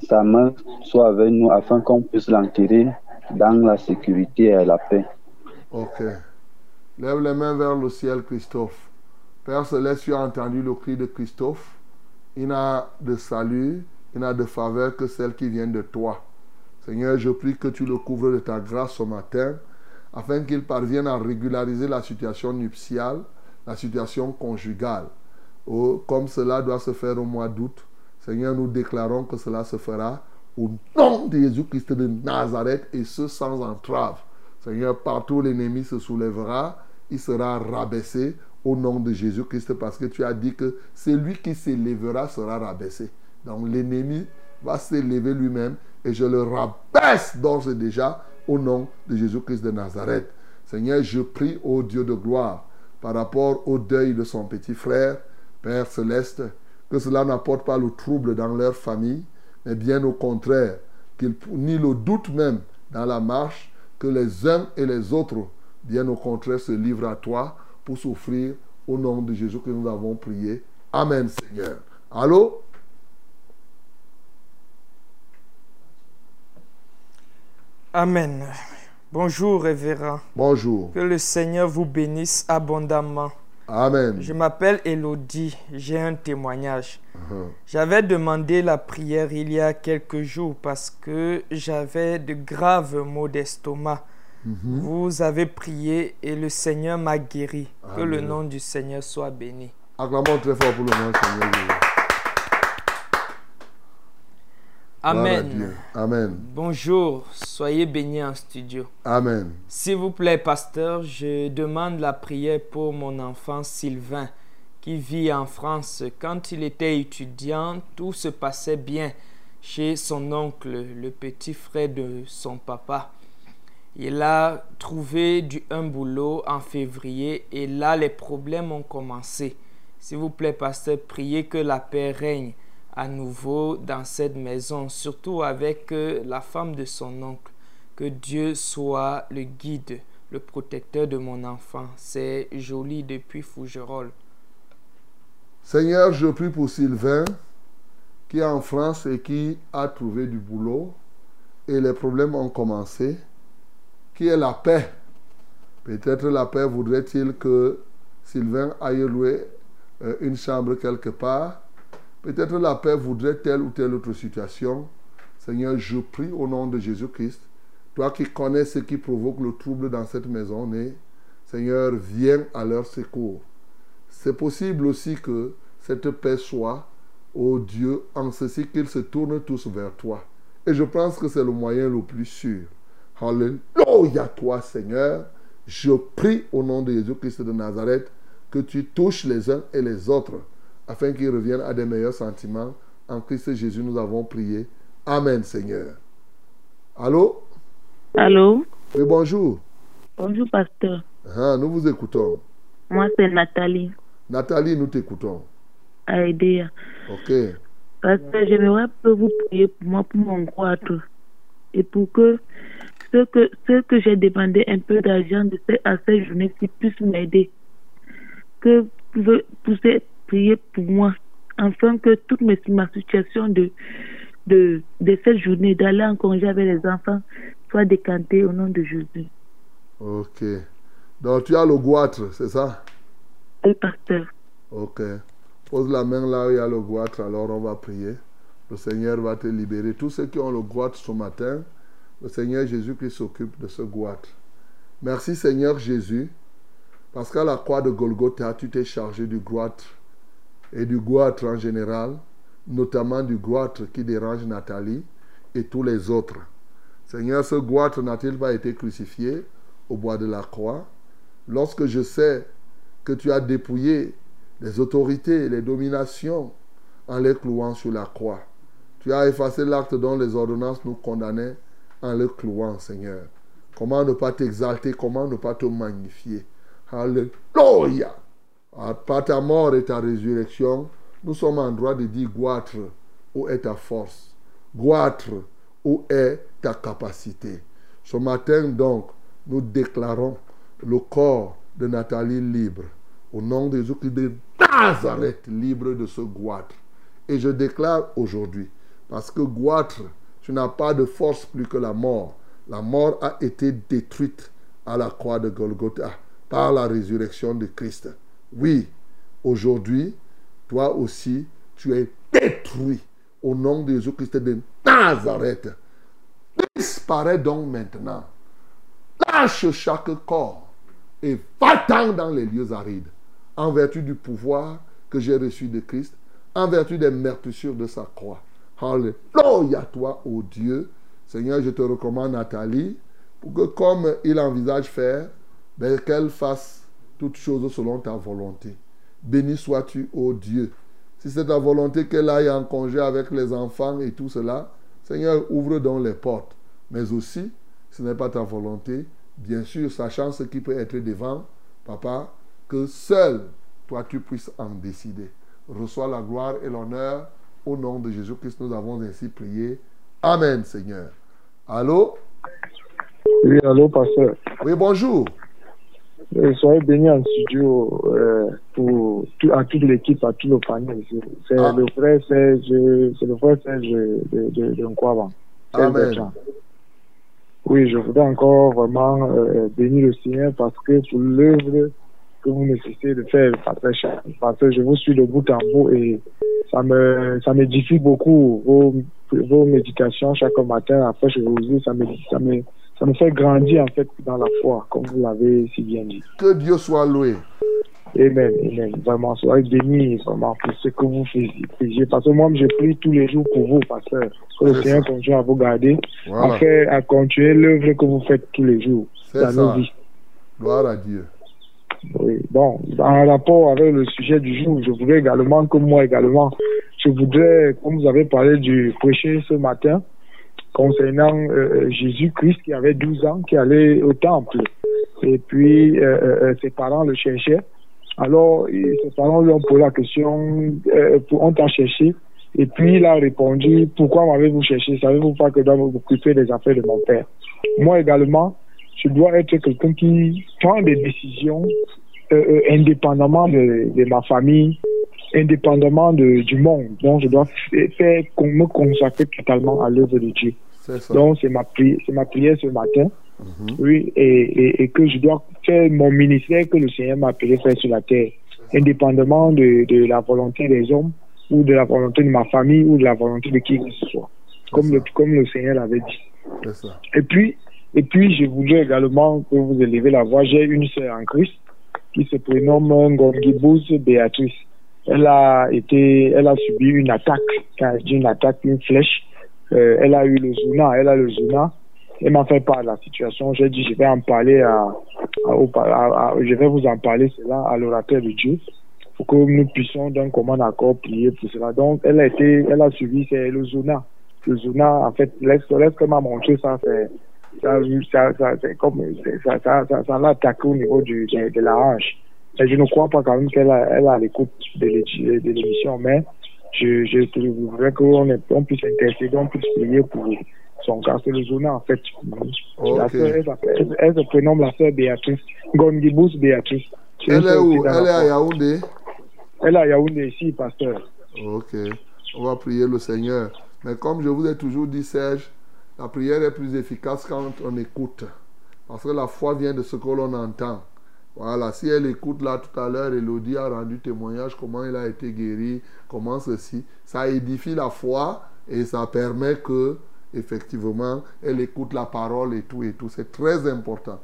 [SPEAKER 8] sa main soit avec nous afin qu'on puisse l'enterrer dans la sécurité et la paix.
[SPEAKER 3] Ok. Lève les mains vers le ciel, Christophe. Père Céleste, tu as entendu le cri de Christophe. Il n'a de salut, il n'a de faveur que celle qui vient de toi. Seigneur, je prie que tu le couvres de ta grâce ce matin, afin qu'il parvienne à régulariser la situation nuptiale, la situation conjugale. Comme cela doit se faire au mois d'août, Seigneur, nous déclarons que cela se fera au nom de Jésus-Christ de Nazareth et ce sans entrave. Seigneur, partout l'ennemi se soulèvera, il sera rabaissé au nom de Jésus-Christ parce que tu as dit que celui qui s'élèvera sera rabaissé. Donc l'ennemi va s'élever lui-même et je le rabaisse d'ores et déjà au nom de Jésus-Christ de Nazareth. Seigneur, je prie au Dieu de gloire par rapport au deuil de son petit frère, Père céleste, que cela n'apporte pas le trouble dans leur famille, mais bien au contraire, qu'il ni le doute même dans la marche, que les uns et les autres, bien au contraire, se livrent à toi pour souffrir au nom de Jésus que nous avons prié. Amen, Seigneur. Allô?
[SPEAKER 7] Amen. Bonjour, révérend.
[SPEAKER 3] Bonjour.
[SPEAKER 7] Que le Seigneur vous bénisse abondamment.
[SPEAKER 3] Amen.
[SPEAKER 7] Je m'appelle Elodie, j'ai un témoignage.
[SPEAKER 3] Uh-huh.
[SPEAKER 7] J'avais demandé la prière il y a quelques jours parce que j'avais de graves maux d'estomac.
[SPEAKER 3] Mhm.
[SPEAKER 7] Vous avez prié et le Seigneur m'a guéri. Que le nom du Seigneur soit béni.
[SPEAKER 3] Acclamons très fort pour le nom du Seigneur Dieu. Amen.
[SPEAKER 7] Bonjour, soyez bénis en studio.
[SPEAKER 3] Amen.
[SPEAKER 7] S'il vous plaît, pasteur, je demande la prière pour mon enfant Sylvain qui vit en France. Quand il était étudiant, tout se passait bien chez son oncle, le petit frère de son papa. Il a trouvé du, un boulot en février et là, les problèmes ont commencé. S'il vous plaît, pasteur, priez que la paix règne à nouveau dans cette maison, surtout avec euh, la femme de son oncle. Que Dieu soit le guide, le protecteur de mon enfant. C'est joli depuis Fougerolles.
[SPEAKER 3] Seigneur, je prie pour Sylvain qui est en France et qui a trouvé du boulot et les problèmes ont commencé. Qui est la paix? Peut-être la paix voudrait-il que Sylvain aille louer euh, une chambre quelque part. Peut-être la paix voudrait telle ou telle autre situation. Seigneur, je prie au nom de Jésus-Christ. Toi qui connais ce qui provoque le trouble dans cette maison, né, Seigneur, viens à leur secours. C'est possible aussi que cette paix soit, ô Dieu, en ceci qu'ils se tournent tous vers toi. Et je pense que c'est le moyen le plus sûr. Alléluia, toi, Seigneur. Je prie au nom de Jésus-Christ de Nazareth que tu touches les uns et les autres afin qu'ils reviennent à des meilleurs sentiments. En Christ Jésus, nous avons prié. Amen, Seigneur. Allô?
[SPEAKER 9] Allô?
[SPEAKER 3] Oui, bonjour.
[SPEAKER 9] Bonjour, pasteur.
[SPEAKER 3] Ah, nous vous écoutons.
[SPEAKER 9] Moi, c'est Nathalie,
[SPEAKER 3] Nathalie, nous t'écoutons.
[SPEAKER 9] à Edea.
[SPEAKER 3] Ok.
[SPEAKER 9] Pasteur, j'aimerais que vous priez pour moi, pour mon croître. Et pour que ce que, ce que j'ai demandé un peu d'argent de à cette journée-ci puisse m'aider. Que vous pouvez prier pour moi, afin que toute mes- ma situation de, de, de cette journée, d'aller en congé avec les enfants, soit décantée au nom de Jésus.
[SPEAKER 3] Ok. Donc tu as le goitre, c'est ça?
[SPEAKER 9] Oui, pasteur.
[SPEAKER 3] Ok. Pose la main là où il y a le goitre, alors on va prier. Le Seigneur va te libérer. Tous ceux qui ont le goitre ce matin, le Seigneur Jésus-Christ s'occupe de ce goitre. Merci Seigneur Jésus, parce qu'à la croix de Golgotha, tu t'es chargé du goitre et du goitre en général, notamment du goitre qui dérange Nathalie et tous les autres. Seigneur, ce goitre n'a-t-il pas été crucifié au bois de la croix? Lorsque je sais que tu as dépouillé les autorités, les dominations en les clouant sur la croix. Tu as effacé l'acte dont les ordonnances nous condamnaient en le clouant, Seigneur. Comment ne pas t'exalter, comment ne pas te magnifier? Alléluia. Par ta mort et ta résurrection, nous sommes en droit de dire goitre, où est ta force Goitre, où est ta capacité Ce matin, donc, nous déclarons le corps de Nathalie libre. Au nom de Jésus-Christ de Nazareth, libre de ce goitre. Et je déclare aujourd'hui, parce que goitre, tu n'as pas de force plus que la mort. La mort a été détruite à la croix de Golgotha par la résurrection de Christ. Oui, aujourd'hui, toi aussi, tu es détruit au nom de Jésus-Christ de Nazareth. Disparaît donc maintenant. Lâche chaque corps et va-t'en dans les lieux arides en vertu du pouvoir que j'ai reçu de Christ, en vertu des meurtrissures de sa croix. Alléluia toi, ô Dieu. Seigneur, je te recommande Nathalie pour que comme il envisage faire, ben, qu'elle fasse toutes choses selon ta volonté. Béni sois-tu, ô Dieu. Si c'est ta volonté qu'elle aille en congé avec les enfants et tout cela, Seigneur, ouvre donc les portes. Mais aussi, ce n'est pas ta volonté, bien sûr, sachant ce qui peut être devant, papa, que seul toi tu puisses en décider. Reçois la gloire et l'honneur au nom de Jésus-Christ. Nous avons ainsi prié. Amen, Seigneur. Allô?
[SPEAKER 10] Oui, allô, pasteur.
[SPEAKER 3] Oui, bonjour.
[SPEAKER 10] Soyez bénis en studio euh, pour tout, à toute l'équipe, à tout le panel. C'est
[SPEAKER 3] Ah.
[SPEAKER 10] le frère Serge, c'est le frère Serge de, de, de Nkwaba. Serge
[SPEAKER 3] Amen.
[SPEAKER 10] Oui, je voudrais encore vraiment euh, bénir le Seigneur parce que pour l'œuvre que vous nécessitez de faire, parce que je vous suis de bout en bout et ça me ça m'édifie beaucoup vos, vos méditations chaque matin. Après, je vous dis, ça me, ça me, ça me fait grandir en fait dans la foi, comme vous l'avez si bien dit.
[SPEAKER 3] Que Dieu soit loué.
[SPEAKER 10] Amen, amen. Vraiment, soyez bénis vraiment pour ce que vous faisiez. Parce que moi, je prie tous les jours pour vous, pasteur. Que le Seigneur continue à vous garder,
[SPEAKER 3] Voilà.
[SPEAKER 10] à, faire, à continuer l'œuvre que vous faites tous les jours
[SPEAKER 3] C'est
[SPEAKER 10] dans nos
[SPEAKER 3] ça.
[SPEAKER 10] vies.
[SPEAKER 3] Gloire à Dieu.
[SPEAKER 10] Oui. Bon, en rapport avec le sujet du jour, je voudrais également que moi également, je voudrais, comme vous avez parlé du prêcher ce matin, concernant euh, Jésus-Christ qui avait 12 ans, qui allait au temple. Et puis, euh, euh, ses parents le cherchaient. Alors, ses parents lui ont posé la question, euh, on t'a cherché. Et puis, il a répondu, pourquoi m'avez-vous cherché? Savez-vous pas que je dois m'occuper des affaires de mon père? Moi également, je dois être quelqu'un qui prend des décisions euh, euh, indépendamment de ma famille, indépendamment de, du monde. Donc, je dois faire, me consacrer totalement à l'œuvre de Dieu.
[SPEAKER 3] Ça.
[SPEAKER 10] Donc, c'est ma, pri- c'est ma prière ce matin. Oui, et, et, et que je dois faire mon ministère que le Seigneur m'a appelé faire sur la terre, indépendamment de, de la volonté des hommes ou de la volonté de ma famille ou de la volonté de qui que ce soit, comme le, comme le Seigneur l'avait dit.
[SPEAKER 3] Ça.
[SPEAKER 10] Et puis, et puis, je voudrais également que vous élevez la voix. J'ai une sœur en Christ qui se prénomme Ngongibus Béatrice. Elle a été, elle a subi une attaque, quand je dis une attaque, une flèche. Euh, elle a eu le zona, elle a le zona. Elle m'a fait part de la situation. J'ai dit, je vais en parler à, je vais vous en parler cela à l'orateur de Dieu pour que nous puissions d'un commun accord prier pour cela. Donc, elle a été, elle a suivi, c'est le zona. Le zona, en fait, lorsqu'elle m'a montré ça, c'est, ça, ça, ça, c'est- ça, ça, ça, ça l'a attaqué au niveau du, de, de la hanche. Et je ne crois pas quand même qu'elle a, l'écoute de l'é- de l'émission, mais je, je voudrais qu'on on puisse intercéder, on puisse prier pour son cas. C'est le zona, en fait. La elle, s'appelle- elle, elle se prénomme la sœur Béatrice. Gondibus Béatrice.
[SPEAKER 3] Elle est où? Elle est à. Yaoundé
[SPEAKER 10] Elle est à Yaoundé ici, pasteur.
[SPEAKER 3] Ok. On va prier le Seigneur. Mais comme je vous ai toujours dit, Serge, la prière est plus efficace quand on écoute. Parce que la foi vient de ce que l'on entend. Voilà, si elle écoute là tout à l'heure, Elodie a rendu témoignage comment il a été guéri, comment ceci, ça édifie la foi et ça permet que, effectivement, elle écoute la parole et tout et tout. C'est très important.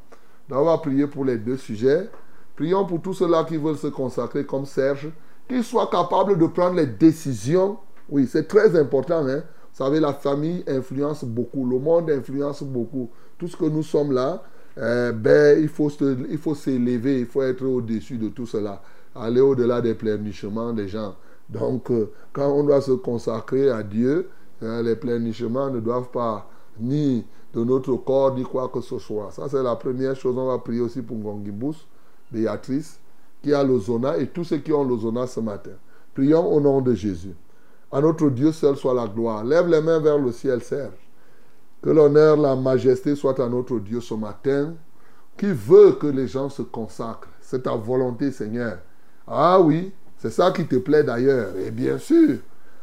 [SPEAKER 3] Donc, on va prier pour les deux sujets. Prions pour tous ceux-là qui veulent se consacrer comme Serge, qu'ils soient capables de prendre les décisions. Oui, c'est très important. Hein? Vous savez, la famille influence beaucoup, le monde influence beaucoup. Tout ce que nous sommes là, euh, ben, il faut se- il s'élever, il faut être au-dessus de tout cela, aller au-delà des pleurnichements des gens. Donc, euh, quand on doit se consacrer à Dieu, hein, les pleurnichements ne doivent pas ni de notre corps, ni quoi que ce soit. Ça, c'est la première chose. On va prier aussi pour Ngongibus, Béatrice, qui a le zona, et tous ceux qui ont le zona ce matin. Prions au nom de Jésus. À notre Dieu seul soit la gloire. Lève les mains vers le ciel, Serge. Que l'honneur, la majesté soit à notre Dieu ce matin, qui veut que les gens se consacrent. C'est ta volonté, Seigneur. Ah oui, c'est ça qui te plaît d'ailleurs. Et bien sûr,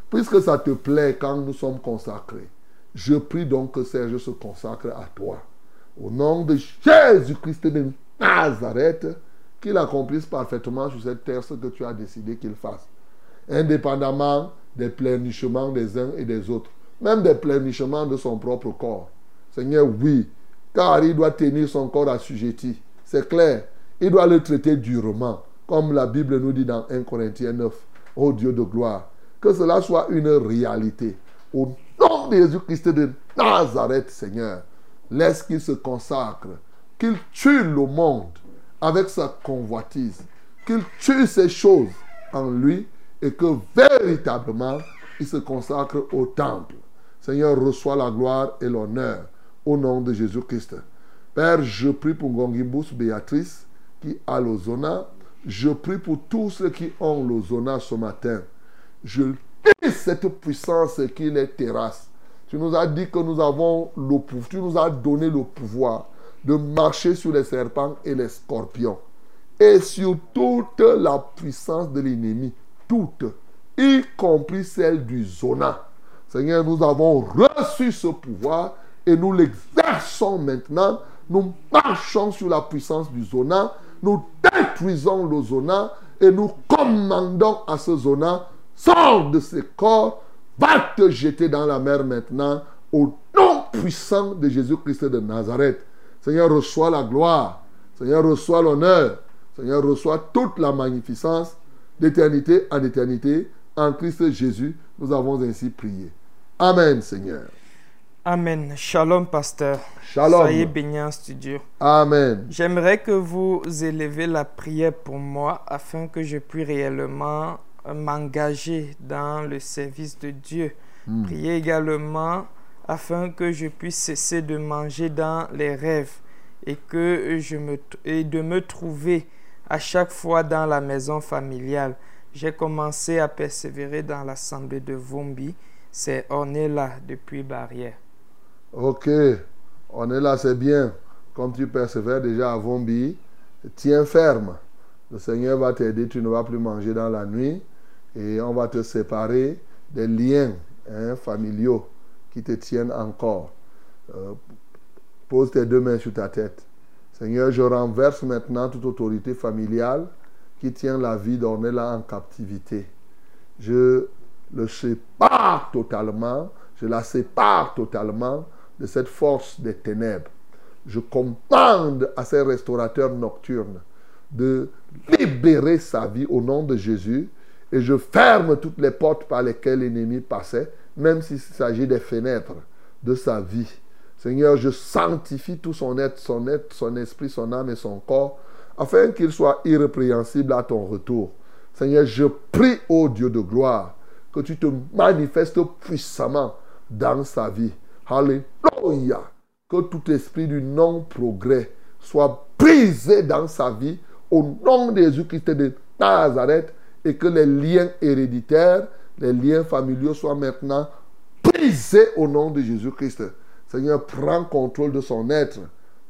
[SPEAKER 3] puisque ça te plaît quand nous sommes consacrés, je prie donc que Serge se consacre à toi. au nom de Jésus-Christ de Nazareth, qu'il accomplisse parfaitement sur cette terre ce que tu as décidé qu'il fasse. Indépendamment des pleurnichements des uns et des autres, même des pleurnichements de son propre corps. Seigneur, oui, car il doit tenir son corps assujetti. C'est clair, il doit le traiter durement, comme la Bible nous dit dans 1 Corinthiens 9. Ô Dieu de gloire, que cela soit une réalité. Au nom de Jésus-Christ de Nazareth, Seigneur, laisse qu'il se consacre, qu'il tue le monde avec sa convoitise, qu'il tue ces choses en lui et que véritablement il se consacre au temple. Seigneur, reçois la gloire et l'honneur au nom de Jésus-Christ. Père, je prie pour Gongibus Béatrice qui a l'ozona. Je prie pour tous ceux qui ont l'ozona ce matin. Je cette puissance qui les terrasse. Tu nous as dit que nous avons le pouvoir. Tu nous as donné le pouvoir de marcher sur les serpents et les scorpions. Et sur toute la puissance de l'ennemi. Toute. Y compris celle du zona. Seigneur, nous avons reçu ce pouvoir et nous l'exerçons maintenant. Nous marchons sur la puissance du zona. Nous détruisons le zona et nous commandons à ce zona, sors de ce corps, va te jeter dans la mer maintenant au nom puissant de Jésus-Christ de Nazareth. Seigneur, reçois la gloire. Seigneur, reçois l'honneur. Seigneur, reçois toute la magnificence d'éternité en éternité. En Christ Jésus, nous avons ainsi prié. Amen, Seigneur.
[SPEAKER 7] Amen. Shalom, pasteur.
[SPEAKER 3] Shalom.
[SPEAKER 7] Soyez bénis en studio.
[SPEAKER 3] Amen.
[SPEAKER 7] J'aimerais que vous élevez la prière pour moi afin que je puisse réellement m'engager dans le service de Dieu.
[SPEAKER 3] Hmm.
[SPEAKER 7] Priez également afin que je puisse cesser de manger dans les rêves et, que je me, et de me trouver à chaque fois dans la maison familiale. J'ai commencé à persévérer dans l'assemblée de Vombi. C'est on est là depuis Barrière.
[SPEAKER 3] Ok, on est là, c'est bien. Comme tu persévères déjà à Vombi, tiens ferme. Le Seigneur va t'aider, tu ne vas plus manger dans la nuit et on va te séparer des liens hein, familiaux qui te tiennent encore. Euh, pose tes deux mains sur ta tête. Seigneur, je renverse maintenant toute autorité familiale qui tient la vie d'Ornella en captivité. Je le sépare totalement, je la sépare totalement de cette force des ténèbres. Je commande à ces restaurateurs nocturnes de libérer sa vie au nom de Jésus et je ferme toutes les portes par lesquelles l'ennemi passait, même s'il s'agit des fenêtres de sa vie. Seigneur, je sanctifie tout son être, son être, son esprit, son âme et son corps, afin qu'il soit irrépréhensible à ton retour. Seigneur, je prie, ô Dieu de gloire, que tu te manifestes puissamment dans sa vie. Alléluia. Que tout esprit du non-progrès soit brisé dans sa vie au nom de Jésus-Christ de Nazareth et que les liens héréditaires, les liens familiaux soient maintenant brisés au nom de Jésus-Christ. Seigneur, prends contrôle de son être,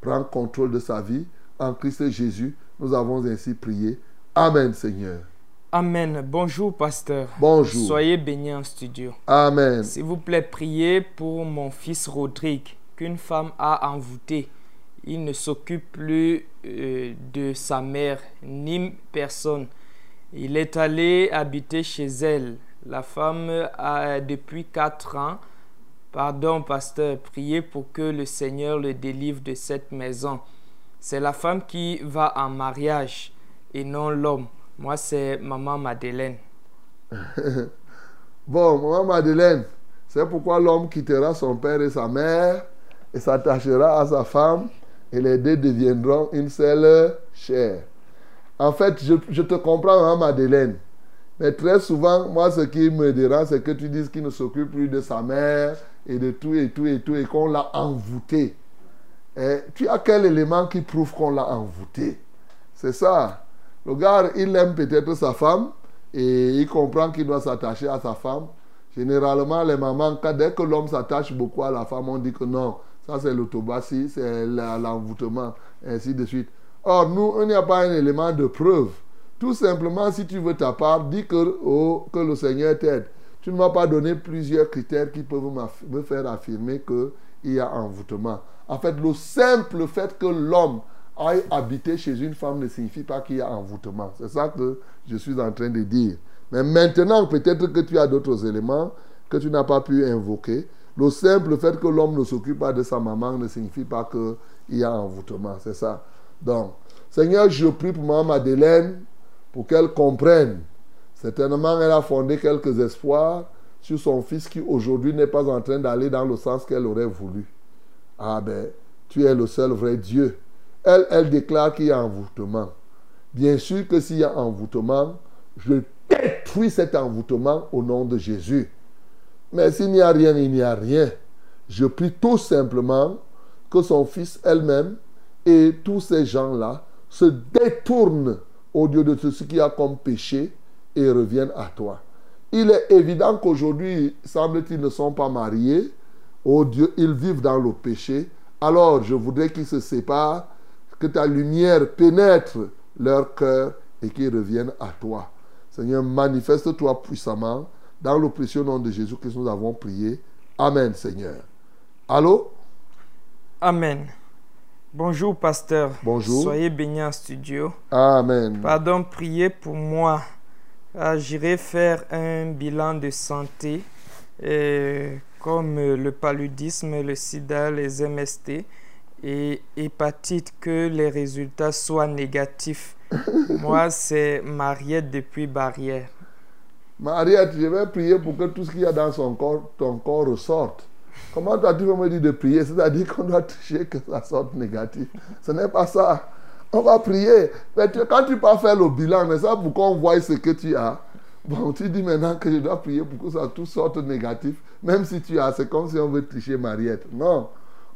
[SPEAKER 3] prends contrôle de sa vie. En Christ Jésus, nous avons ainsi prié. Amen, Seigneur.
[SPEAKER 7] Amen. Bonjour, pasteur.
[SPEAKER 3] Bonjour.
[SPEAKER 7] Soyez bénis en studio.
[SPEAKER 3] Amen.
[SPEAKER 7] S'il vous plaît, priez pour mon fils Rodrigue, qu'une femme a envoûté. Il ne s'occupe plus euh, de sa mère ni personne. Il est allé habiter chez elle. La femme a depuis quatre ans. Pardon, pasteur, priez pour que le Seigneur le délivre de cette maison. C'est la femme qui va en mariage et non l'homme. Moi, c'est maman Madeleine. *laughs*
[SPEAKER 3] bon, maman Madeleine, c'est pourquoi l'homme quittera son père et sa mère et s'attachera à sa femme et les deux deviendront une seule chair. En fait, je, te comprends, maman Madeleine. Mais très souvent, moi, ce qui me dérange, c'est que tu dises qu'il ne s'occupe plus de sa mère et de tout et tout et tout et qu'on l'a envoûté. Tu as quel élément qui prouve qu'on l'a envoûté? C'est ça. Le gars, il aime peut-être sa femme et il comprend qu'il doit s'attacher à sa femme. Généralement, les mamans, dès que l'homme s'attache beaucoup à la femme, on dit que non, ça c'est l'autobassie, c'est l'envoûtement, ainsi de suite. Or, nous, il n'y a pas un élément de preuve. Tout simplement, si tu veux ta part, dis que, oh, que le Seigneur t'aide. Tu ne m'as pas donné plusieurs critères qui peuvent me faire affirmer qu'il y a envoûtement. En fait, le simple fait que l'homme aille habiter chez une femme ne signifie pas qu'il y a envoûtement. C'est ça que je suis en train de dire. Mais maintenant, peut-être que tu as d'autres éléments que tu n'as pas pu invoquer. Le simple fait que l'homme ne s'occupe pas de sa maman ne signifie pas qu'il y a envoûtement. C'est ça. Donc, Seigneur, je prie pour maman Madeleine pour qu'elle comprenne. Certainement, elle a fondé quelques espoirs sur son fils qui aujourd'hui n'est pas en train d'aller dans le sens qu'elle aurait voulu. Ah ben, tu es le seul vrai Dieu. Elle, elle déclare qu'il y a envoûtement. Bien sûr que s'il y a envoûtement, je détruis cet envoûtement au nom de Jésus. Mais s'il n'y a rien, il n'y a rien. Je prie tout simplement que son fils elle-même et tous ces gens-là se détournent au Dieu de ce qui a comme péché et reviennent à toi. Il est évident qu'aujourd'hui, semble-t-il, ne sont pas mariés. Oh Dieu, ils vivent dans le péché. Alors, je voudrais qu'ils se séparent, que ta lumière pénètre leur cœur et qu'ils reviennent à toi. Seigneur, manifeste-toi puissamment. Dans le précieux nom de Jésus que nous avons prié. Amen, Seigneur. Allô?
[SPEAKER 7] Amen. Bonjour, pasteur.
[SPEAKER 3] Bonjour.
[SPEAKER 7] Soyez bénis en studio.
[SPEAKER 3] Amen.
[SPEAKER 7] Pardon, priez pour moi. Ah, J'irai faire un bilan de santé, euh, comme le paludisme, le sida, les MST et hépatite, que les résultats soient négatifs. *laughs* moi, c'est Mariette depuis Barrière.
[SPEAKER 3] Mariette, je vais prier pour que tout ce qu'il y a dans son corps, ton corps ressorte. Comment toi tu veux me dire de prier? C'est-à-dire qu'on doit toucher que ça sorte négatif. Ce n'est pas ça. On va prier. Mais tu- quand tu pars faire le bilan, mais ça pour qu'on voit ce que tu as. Bon, tu dis maintenant que je dois prier pour que ça tout sorte négatif. Même si tu as, c'est comme si on veut tricher Mariette. Non.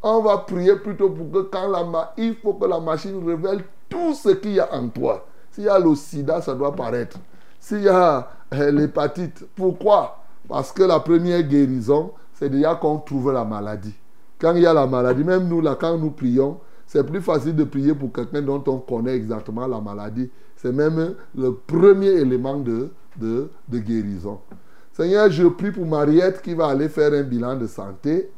[SPEAKER 3] On va prier plutôt pour que quand la ma- il faut que la machine révèle tout ce qu'il y a en toi. S'il y a le sida, ça doit paraître. S'il y a euh, l'hépatite, pourquoi? Parce que la première guérison, c'est déjà qu'on trouve la maladie. Quand il y a la maladie, même nous, là, quand nous prions, c'est plus facile de prier pour quelqu'un dont on connaît exactement la maladie. C'est même le premier élément de, de, guérison. Seigneur, je prie pour Mariette qui va aller faire un bilan de santé,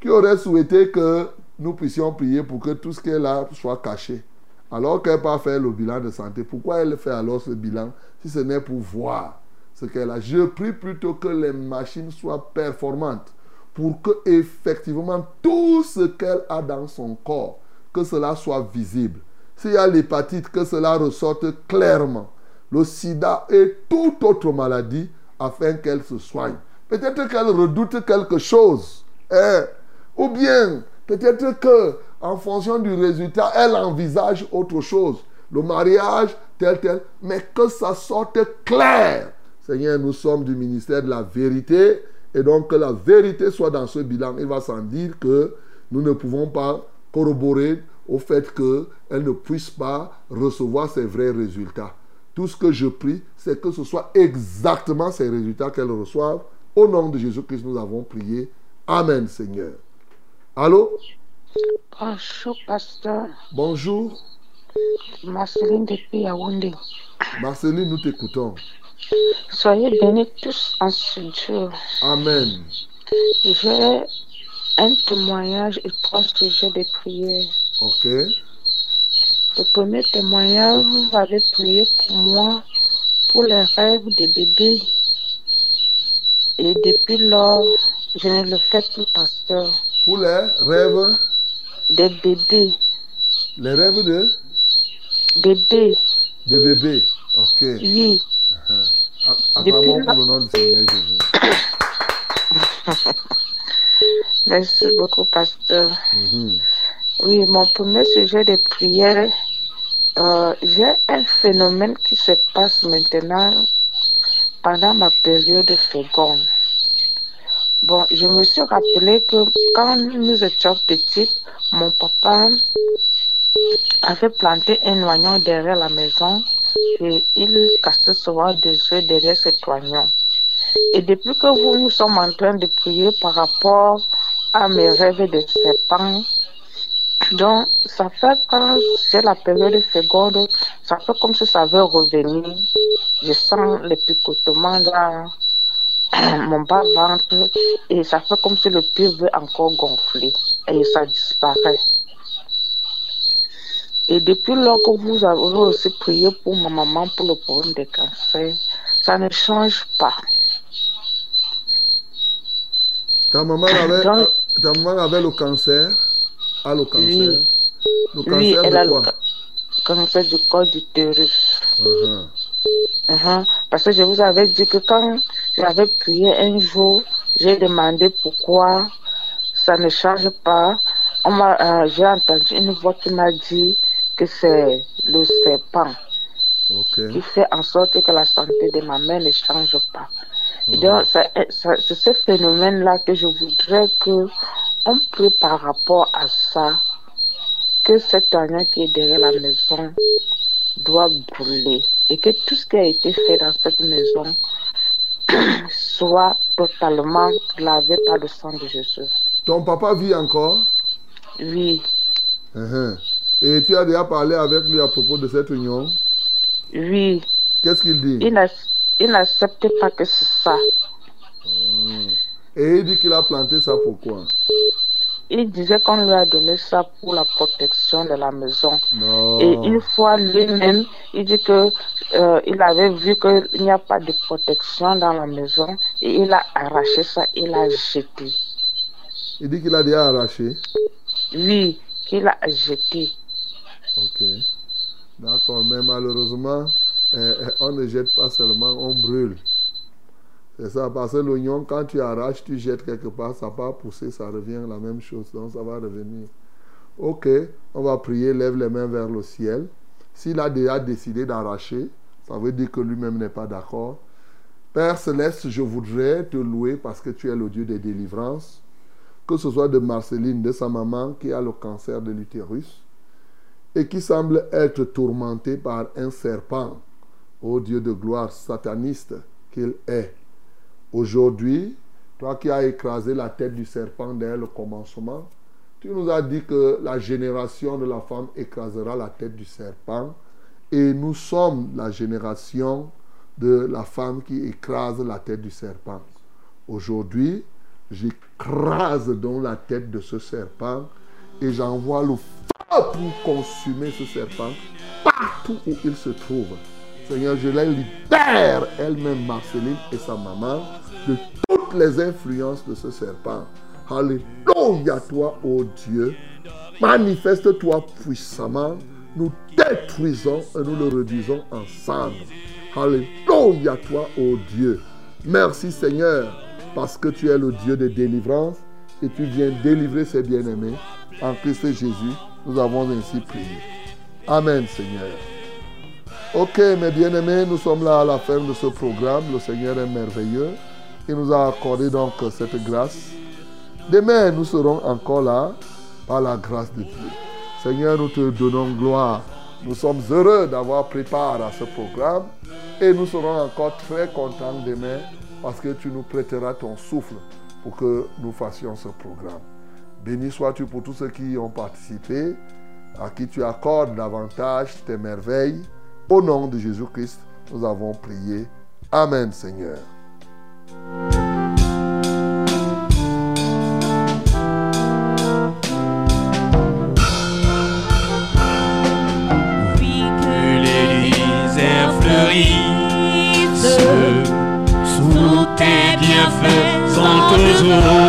[SPEAKER 3] qui aurait souhaité que nous puissions prier pour que tout ce qu'elle a soit caché. Alors qu'elle part faire le bilan de santé, pourquoi elle fait alors ce bilan si ce n'est pour voir ce qu'elle a? Je prie plutôt que les machines soient performantes pour que effectivement tout ce qu'elle a dans son corps, que cela soit visible. S'il y a l'hépatite, que cela ressorte clairement. Le sida et toute autre maladie afin qu'elle se soigne. Peut-être qu'elle redoute quelque chose. hein? Ou bien, peut-être que en fonction du résultat, elle envisage autre chose. Le mariage, tel, tel. Mais que ça sorte clair. Seigneur, nous sommes du ministère de la vérité. Et donc que la vérité soit dans ce bilan. Il va sans dire que nous ne pouvons pas corroborer au fait qu'elle ne puisse pas recevoir ses vrais résultats. Tout ce que je prie, c'est que ce soit exactement ces résultats qu'elle reçoive. Au nom de Jésus-Christ, nous avons prié. Amen, Seigneur. Allô?
[SPEAKER 11] Bonjour, pasteur.
[SPEAKER 3] Bonjour.
[SPEAKER 11] Marceline depuis Yaoundé.
[SPEAKER 3] Marceline, nous t'écoutons.
[SPEAKER 11] Soyez bénis tous en studio.
[SPEAKER 3] Amen.
[SPEAKER 11] J'ai un témoignage et trois sujets de prière.
[SPEAKER 3] Ok.
[SPEAKER 11] Le premier témoignage, vous avez prié pour moi pour les rêves des bébés. Et depuis lors, je ne le fais plus, pasteur.
[SPEAKER 3] Pour les rêves,
[SPEAKER 11] Des bébés.
[SPEAKER 3] les rêves de,
[SPEAKER 11] Bébés.
[SPEAKER 3] de bébé. Ok.
[SPEAKER 11] Oui.
[SPEAKER 3] Uh-huh. Acclamons pour le nom du Seigneur Jésus. *coughs*
[SPEAKER 11] Merci beaucoup, pasteur.
[SPEAKER 3] Mhm.
[SPEAKER 11] Oui, mon premier sujet de prière, euh, j'ai un phénomène qui se passe maintenant pendant ma période féconde. Bon, je me suis rappelé que quand nous étions petites, mon papa avait planté un oignon derrière la maison et il cassait souvent des œufs derrière cet oignon. Et depuis que vous nous sommes en train de prier par rapport à mes rêves de serpent, donc ça fait quand j'ai la période féconde, ça fait comme si ça veut revenir. Je sens les picotements là *clears throat* mon bas-ventre et ça fait comme si le pied veut encore gonfler et ça disparaît. Et depuis lors que vous avez aussi prié pour ma maman pour le problème des cancers, ça ne change pas.
[SPEAKER 3] Ta maman avait, ta maman avait le cancer A le cancer
[SPEAKER 11] Oui.
[SPEAKER 3] Le cancer
[SPEAKER 11] elle
[SPEAKER 3] de
[SPEAKER 11] a le
[SPEAKER 3] quoi?
[SPEAKER 11] ca- cancer du col d'utérus.
[SPEAKER 3] Uh-huh.
[SPEAKER 11] Mhm. Parce que je vous avais dit que quand j'avais prié un jour, j'ai demandé pourquoi ça ne change pas. Euh, j'ai entendu une voix qui m'a dit que c'est le serpent
[SPEAKER 3] Ok.
[SPEAKER 11] qui fait en sorte que la santé de ma mère ne change pas. Donc, ça- c'est ce phénomène-là que je voudrais que on prie par rapport à ça, que cet oignon qui est derrière la maison doit brûler et que tout ce qui a été fait dans cette maison *clears throat* soit totalement lavé par le sang de Jésus.
[SPEAKER 3] Ton papa vit encore?
[SPEAKER 11] Oui,
[SPEAKER 3] Uh-huh. Et tu as déjà parlé avec lui à propos de cette union?
[SPEAKER 11] Oui,
[SPEAKER 3] Qu'est-ce qu'il dit?
[SPEAKER 11] Il n'ac- il n'accepte pas que c'est ça.
[SPEAKER 3] Et il dit qu'il a planté ça pourquoi
[SPEAKER 11] Il disait qu'on lui a donné ça pour la protection de la maison.
[SPEAKER 3] Non.
[SPEAKER 11] Et une fois lui-même, il dit que euh, il avait vu qu'il n'y a pas de protection dans la maison et il a arraché ça, il l'a jeté.
[SPEAKER 3] Il dit qu'il a déjà arraché?
[SPEAKER 11] Oui, qu'il a jeté.
[SPEAKER 3] Ok. D'accord, mais malheureusement, euh, euh, on ne jette pas seulement, on brûle. C'est ça, parce que l'oignon, quand tu arraches, tu jettes quelque part, ça va pousser, ça revient la même chose, donc ça va revenir. Ok, on va prier, lève les mains vers le ciel. S'il a déjà décidé d'arracher, ça veut dire que lui-même n'est pas d'accord. Père céleste, je voudrais te louer parce que tu es le Dieu des délivrances. Que ce soit de Marceline, de sa maman qui a le cancer de l'utérus et qui semble être tourmentée par un serpent, ô Dieu de gloire sataniste qu'il est. Aujourd'hui, toi qui as écrasé la tête du serpent dès le commencement, tu nous as dit que la génération de la femme écrasera la tête du serpent et nous sommes la génération de la femme qui écrase la tête du serpent. Aujourd'hui, j'écrase donc la tête de ce serpent et j'envoie le feu pour consumer ce serpent partout où il se trouve. Seigneur, je les libère, elle-même Marceline et sa maman, de toutes les influences de ce serpent. Alléluia, toi, ô Dieu. Manifeste-toi puissamment. Nous détruisons et nous le réduisons ensemble. Alléluia, toi, ô Dieu. Merci, Seigneur, parce que tu es le Dieu de délivrance et tu viens délivrer ses bien-aimés. En Christ Jésus, nous avons ainsi prié. Amen, Seigneur. Ok, mes bien-aimés, nous sommes là à la fin de ce programme. Le Seigneur est merveilleux. Il nous a accordé donc cette grâce. Demain, nous serons encore là par la grâce de Dieu. Seigneur, nous te donnons gloire. Nous sommes heureux d'avoir pris part à ce programme et nous serons encore très contents demain parce que tu nous prêteras ton souffle pour que nous fassions ce programme. Béni sois-tu pour tous ceux qui y ont participé, à qui tu accordes davantage tes merveilles. Au nom de Jésus-Christ, nous avons prié. Amen, Seigneur.
[SPEAKER 4] Que les déserts fleurissent sous tes bienfaits sans Que